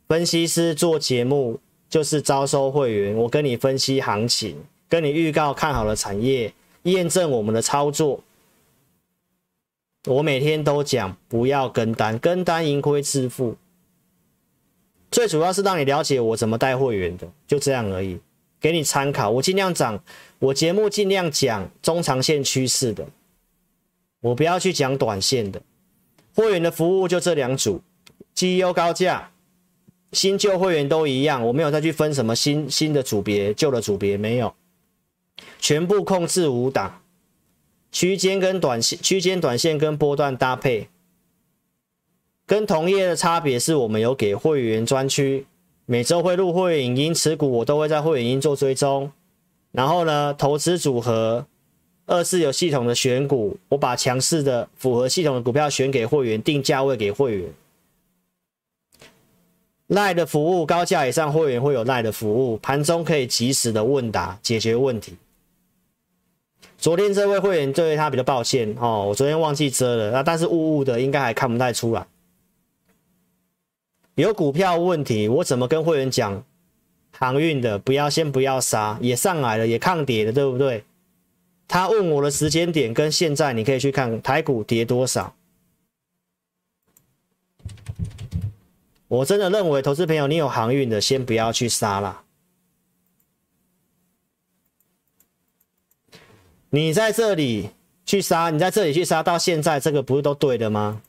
分析师做节目就是招收会员，我跟你分析行情，跟你预告看好的产业，验证我们的操作。我每天都讲不要跟单，跟单盈亏自负。最主要是让你了解我怎么带会员的，就这样而已，给你参考。我尽量讲，我节目尽量讲中长线趋势的，我不要去讲短线的。会员的服务就这两组，绩优高价，新旧会员都一样，我没有再去分什么新新的组别、旧的组别，没有，全部控制五档。区间跟短线，区间短线跟波段搭配，跟同业的差别是我们有给会员专区，每周会录会员影音持股，我都会在会员影音做追踪。然后呢，投资组合二是有系统的选股，我把强势的符合系统的股票选给会员，定价位给会员。赖的服务，高价以上会员会有赖的服务，盘中可以及时的问答解决问题。昨天这位会员对他比较抱歉哦，我昨天忘记遮了，那但是雾雾的应该还看不太出来。有股票问题，我怎么跟会员讲？航运的不要先不要杀，也上来了，也抗跌了，对不对？他问我的时间点跟现在，你可以去看台股跌多少。我真的认为，投资朋友，你有航运的，先不要去杀了。你在这里去杀，你在这里去杀，到现在这个不是都对的吗？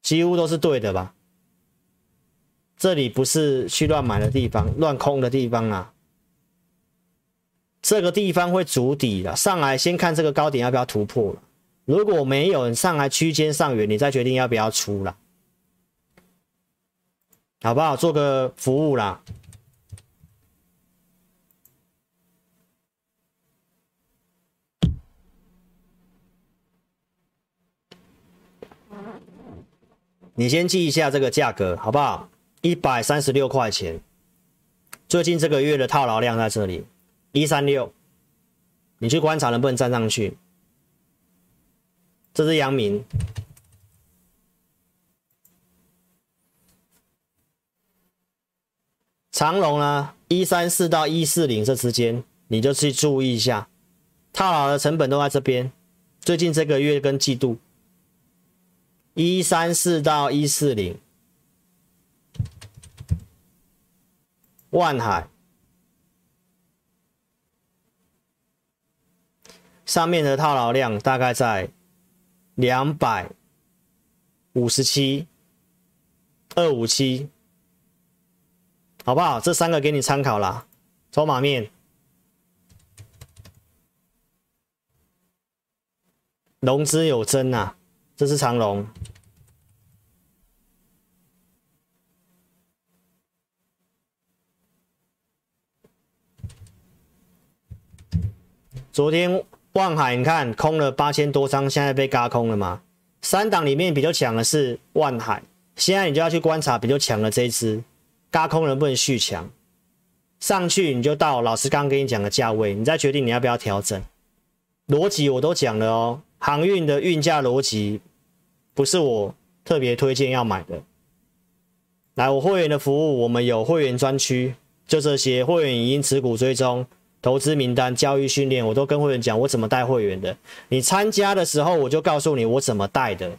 几乎都是对的吧？这里不是去乱买的地方，乱空的地方啊。这个地方会筑底了，上来先看这个高点要不要突破了。如果没有，你上来区间上缘，你再决定要不要出了，好不好？做个服务啦。你先记一下这个价格，好不好？一百三十六块钱，最近这个月的套牢量在这里，一三六，你去观察能不能站上去。这是阳明，长荣呢，一三四到一四零这之间，你就去注意一下，套牢的成本都在这边。最近这个月跟季度，一三四到一四零，万海上面的套牢量大概在。两百五十七，二五七，好不好？这三个给你参考啦。筹码面，融资有增啊，这是长龙。昨天。万海，你看空了八千多张，现在被轧空了吗？三档里面比较强的是万海，现在你就要去观察比较强的这一支，轧空能不能续强？上去你就到老师刚刚跟你讲的价位，你再决定你要不要调整。逻辑我都讲了哦，航运的运价逻辑不是我特别推荐要买的。来，我会员的服务，我们有会员专区，就这些会员已经持股追踪。投资名单、交易训练，我都跟会员讲我怎么带会员的。你参加的时候，我就告诉你我怎么带的，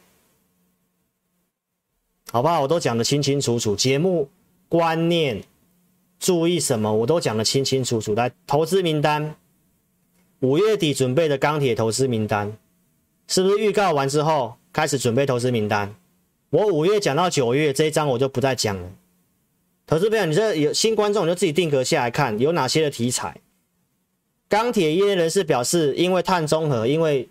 好不好？我都讲得清清楚楚。节目观念注意什么，我都讲得清清楚楚。来，投资名单，五月底准备的钢铁投资名单，是不是预告完之后开始准备投资名单？我五月讲到九月这一章我就不再讲了。投资朋友，你这有新观众，你就自己定格下来看有哪些的题材。钢铁业内人士表示，因为碳中和，因为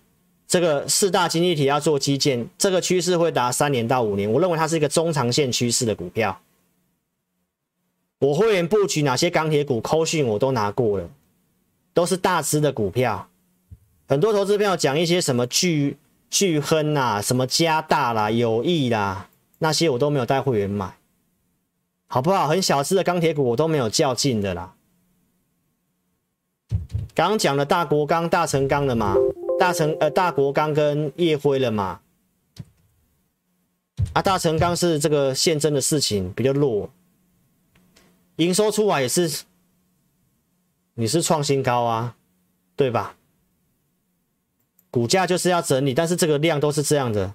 这个四大经济体要做基建，这个趋势会达三年到五年。我认为它是一个中长线趋势的股票。我会员布局哪些钢铁股，扣讯我都拿过了，都是大支的股票。很多投资朋友讲一些什么巨巨亨啊，什么加大啦、友毅啦，那些我都没有带会员买，好不好？很小支的钢铁股我都没有较劲的啦。刚刚讲了大国钢、大成钢了嘛？大成呃，大国钢跟烨辉了嘛？啊，大成钢是这个现增的事情比较弱，营收出来也是，你是创新高啊，对吧？股价就是要整理，但是这个量都是这样的。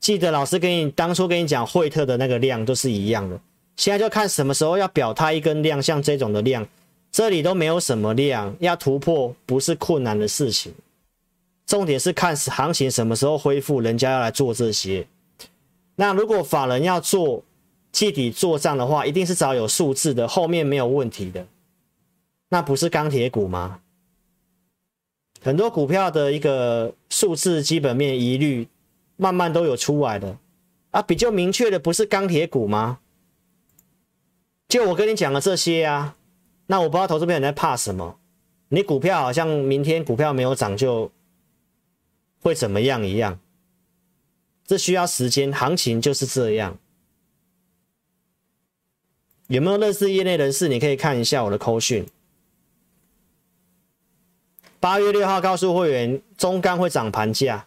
记得老师跟你当初跟你讲惠特的那个量都是一样的，现在就看什么时候要表态一根量，像这种的量。这里都没有什么量，要突破不是困难的事情。重点是看行情什么时候恢复，人家要来做这些。那如果法人要做季底做账的话，一定是找有数字的，后面没有问题的。那不是钢铁股吗？很多股票的一个数字基本面疑虑，慢慢都有出来的啊。比较明确的不是钢铁股吗？就我跟你讲的这些啊。那我不知道投资朋友在怕什么？你股票好像明天股票没有涨就会怎么样一样？这需要时间，行情就是这样。有没有认识业内人士？你可以看一下我的扣讯。八月六号告诉会员中钢会涨盘价，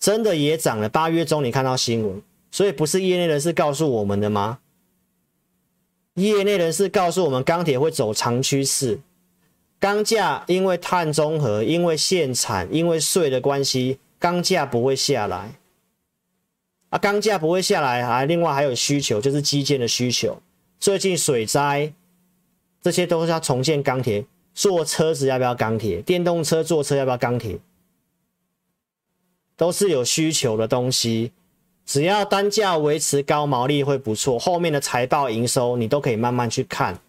真的也涨了。八月中你看到新闻，所以不是业内人士告诉我们的吗？业内人士告诉我们，钢铁会走长趋势，钢价因为碳中和、因为限产、因为税的关系，钢价不会下来。啊，钢价不会下来，还另外还有需求，就是基建的需求。最近水灾，这些都是要重建钢铁。坐车子要不要钢铁？电动车坐车要不要钢铁？都是有需求的东西。只要单价维持高，毛利会不错，后面的财报营收你都可以慢慢去看，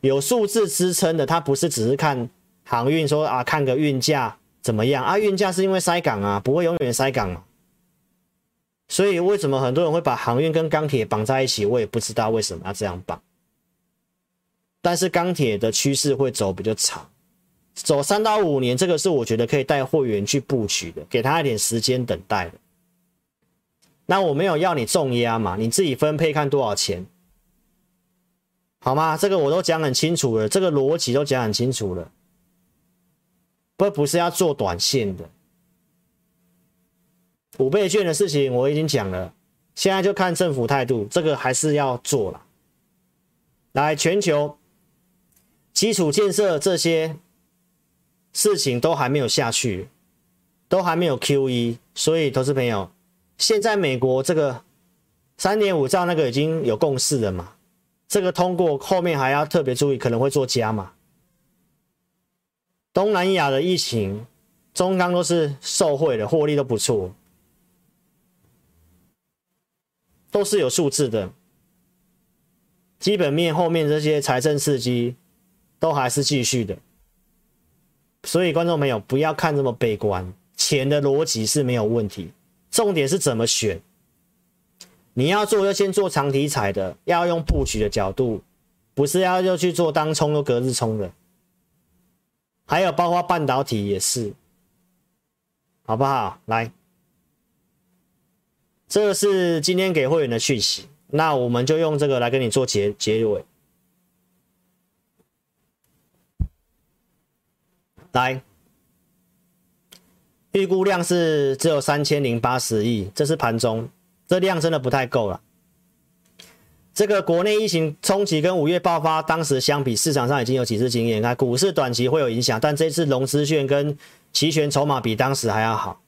有数字支撑的，它不是只是看航运说啊，看个运价怎么样啊？运价是因为塞港啊，不会永远塞港。所以为什么很多人会把航运跟钢铁绑在一起？我也不知道为什么要这样绑。但是钢铁的趋势会走比较长，走三到五年，这个是我觉得可以带会员去布局的，给他一点时间等待的。那我没有要你重压嘛，你自己分配看多少钱，好吗？这个我都讲很清楚了，这个逻辑都讲很清楚了，不不是要做短线的。五倍券的事情我已经讲了，现在就看政府态度，这个还是要做了。来，全球基础建设这些事情都还没有下去，都还没有 QE，所以投资朋友，现在美国这个三点五兆那个已经有共识了嘛？这个通过后面还要特别注意，可能会做加码。东南亚的疫情，中钢都是受惠的，获利都不错。都是有数字的，基本面后面这些财政刺激都还是继续的，所以观众朋友不要看这么悲观，钱的逻辑是没有问题，重点是怎么选。你要做就先做长题材的，要用布局的角度，不是要就去做当冲又隔日冲的，还有包括半导体也是，好不好？来。这是今天给会员的讯息，那我们就用这个来跟你做结结尾。来，预估量是只有三千零八十亿，这是盘中，这量真的不太够了。这个国内疫情冲击跟五月爆发当时相比，市场上已经有几次经验，看股市短期会有影响，但这次融资券跟期权筹码比当时还要好。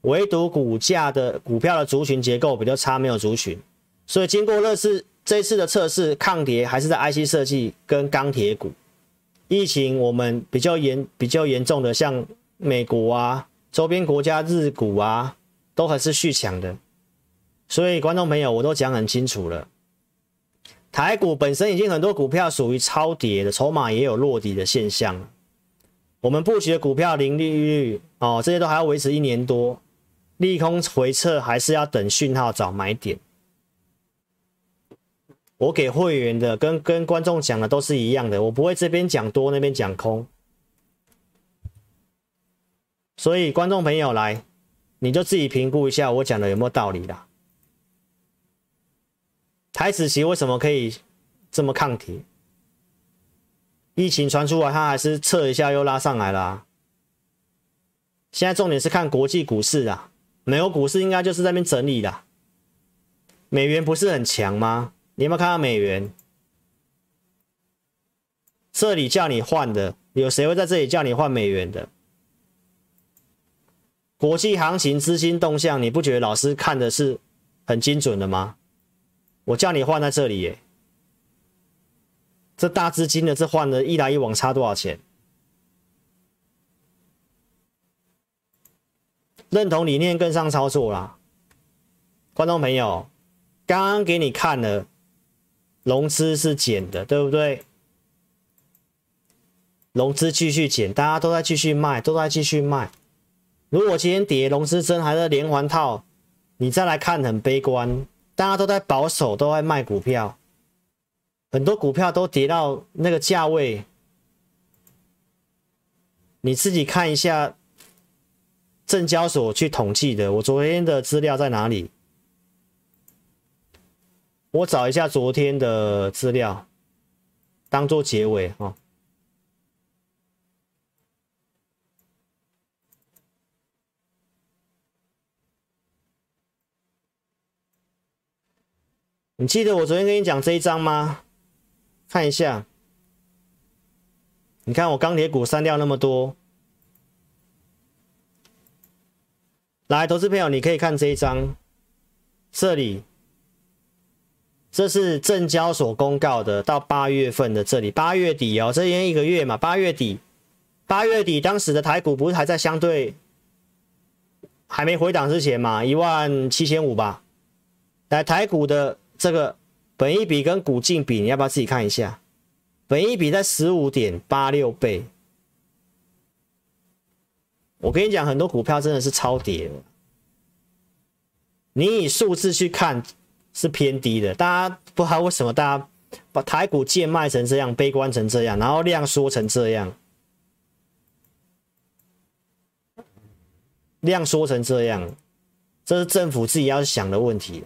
唯独股价的股票的族群结构比较差，没有族群，所以经过这次这次的测试，抗跌还是在 IC 设计跟钢铁股。疫情我们比较严比较严重的，像美国啊、周边国家日股啊，都还是续强的。所以观众朋友，我都讲很清楚了，台股本身已经很多股票属于超跌的，筹码也有落底的现象。我们布局的股票零利率哦，这些都还要维持一年多。利空回撤还是要等讯号找买点。我给会员的跟跟观众讲的都是一样的，我不会这边讲多那边讲空。所以观众朋友来，你就自己评估一下我讲的有没有道理啦。台子期为什么可以这么抗跌？疫情传出来，它还是测一下又拉上来啦。现在重点是看国际股市啊。美国股市应该就是那边整理的，美元不是很强吗？你有没有看到美元？这里叫你换的，有谁会在这里叫你换美元的？国际行情、资金动向，你不觉得老师看的是很精准的吗？我叫你换在这里耶，这大资金的这换的一来一往差多少钱？认同理念跟上操作啦，观众朋友，刚刚给你看了，融资是减的，对不对？融资继续减，大家都在继续卖，都在继续卖。如果今天跌，融资真还在连环套，你再来看很悲观，大家都在保守，都在卖股票，很多股票都跌到那个价位，你自己看一下。证交所去统计的，我昨天的资料在哪里？我找一下昨天的资料，当做结尾哈、哦。你记得我昨天跟你讲这一张吗？看一下，你看我钢铁股删掉那么多。来，投资朋友，你可以看这一张，这里，这是证交所公告的，到八月份的这里，八月底哦，这边一个月嘛，八月底，八月底当时的台股不是还在相对还没回档之前嘛，一万七千五吧？来，台股的这个本益比跟股净比，你要不要自己看一下？本益比在十五点八六倍。我跟你讲，很多股票真的是超跌的。你以数字去看是偏低的，大家不知道为什么大家把台股贱卖成这样，悲观成这样，然后量缩成这样，量缩成这样，这是政府自己要想的问题。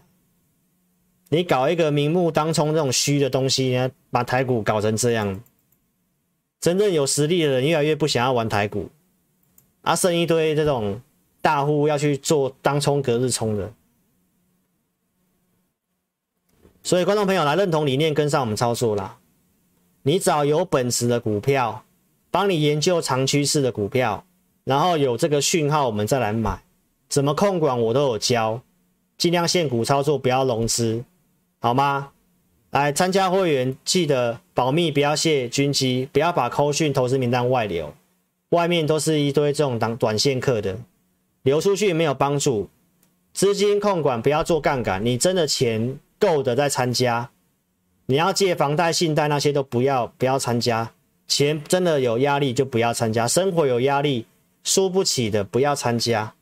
你搞一个明目当冲这种虚的东西，把台股搞成这样，真正有实力的人越来越不想要玩台股，啊，剩一堆这种大户要去做当冲隔日冲的。所以观众朋友来认同理念，跟上我们操作啦。你找有本事的股票，帮你研究长趋势的股票，然后有这个讯号，我们再来买。怎么控管我都有教，尽量现股操作，不要融资。好吗？来参加会员，记得保密，不要泄军机，不要把扣讯投资名单外流，外面都是一堆这种短短线客的，流出去没有帮助。资金控管不要做杠杆，你真的钱够的再参加，你要借房贷、信贷那些都不要，不要参加。钱真的有压力就不要参加，生活有压力输不起的不要参加，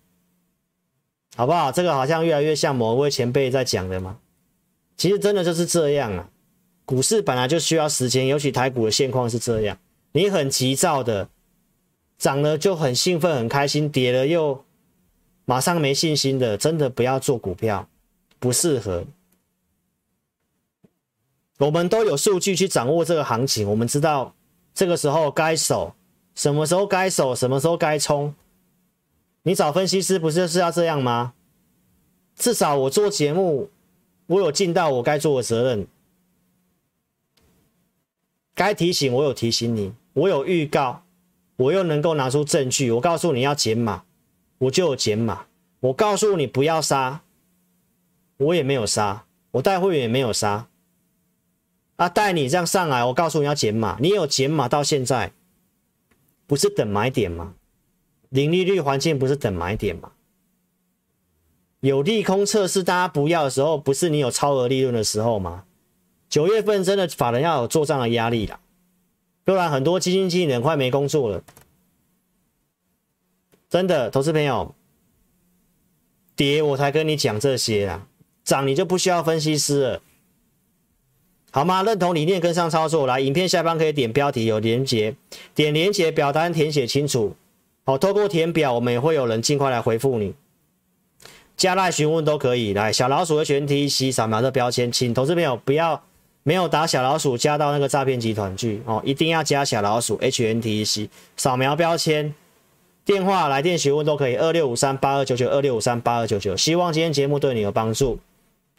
好不好？这个好像越来越像某位前辈在讲的嘛。其实真的就是这样啊，股市本来就需要时间，尤其台股的现况是这样。你很急躁的，涨了就很兴奋很开心，跌了又马上没信心的，真的不要做股票，不适合。我们都有数据去掌握这个行情，我们知道这个时候该守，什么时候该守，什么时候该冲。你找分析师不是就是要这样吗？至少我做节目。我有尽到我该做的责任，该提醒我有提醒你，我有预告，我又能够拿出证据。我告诉你要减码，我就有减码。我告诉你不要杀，我也没有杀。我带会员也没有杀。啊，带你这样上来，我告诉你要减码，你有减码到现在，不是等买点吗？零利率环境不是等买点吗？有利空测试，大家不要的时候，不是你有超额利润的时候吗？九月份真的法人要有做账的压力啦，不然很多基金经理人快没工作了。真的，投资朋友，跌我才跟你讲这些啦，涨你就不需要分析师了，好吗？认同理念跟上操作，来，影片下方可以点标题有连结，点连结表单填写清楚，好，透过填表，我们也会有人尽快来回复你。加赖询问都可以，来小老鼠的全 T C 扫描这标签，请投资朋友不要没有打小老鼠加到那个诈骗集团去哦，一定要加小老鼠 H N T C 扫描标签，电话来电询问都可以，二六五三八二九九二六五三八二九九。希望今天节目对你有帮助。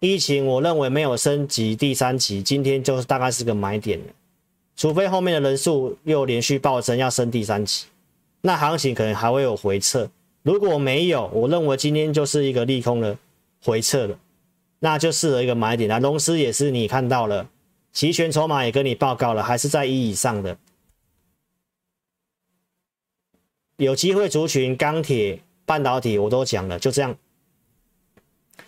疫情我认为没有升级第三级，今天就是大概是个买点了，除非后面的人数又连续暴增要升第三期，那行情可能还会有回撤。如果没有，我认为今天就是一个利空的回撤了，那就适合一个买点。那龙狮也是你看到了，期权筹码也跟你报告了，还是在一以上的，有机会族群钢铁、半导体我都讲了，就这样。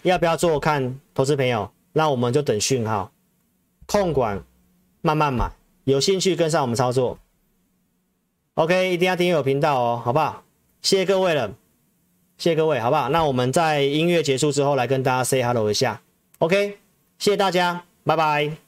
要不要做看，投资朋友？那我们就等讯号，控管慢慢买，有兴趣跟上我们操作。OK，一定要订阅我频道哦，好不好？谢谢各位了。谢谢各位，好不好？那我们在音乐结束之后来跟大家 say hello 一下，OK？谢谢大家，拜拜。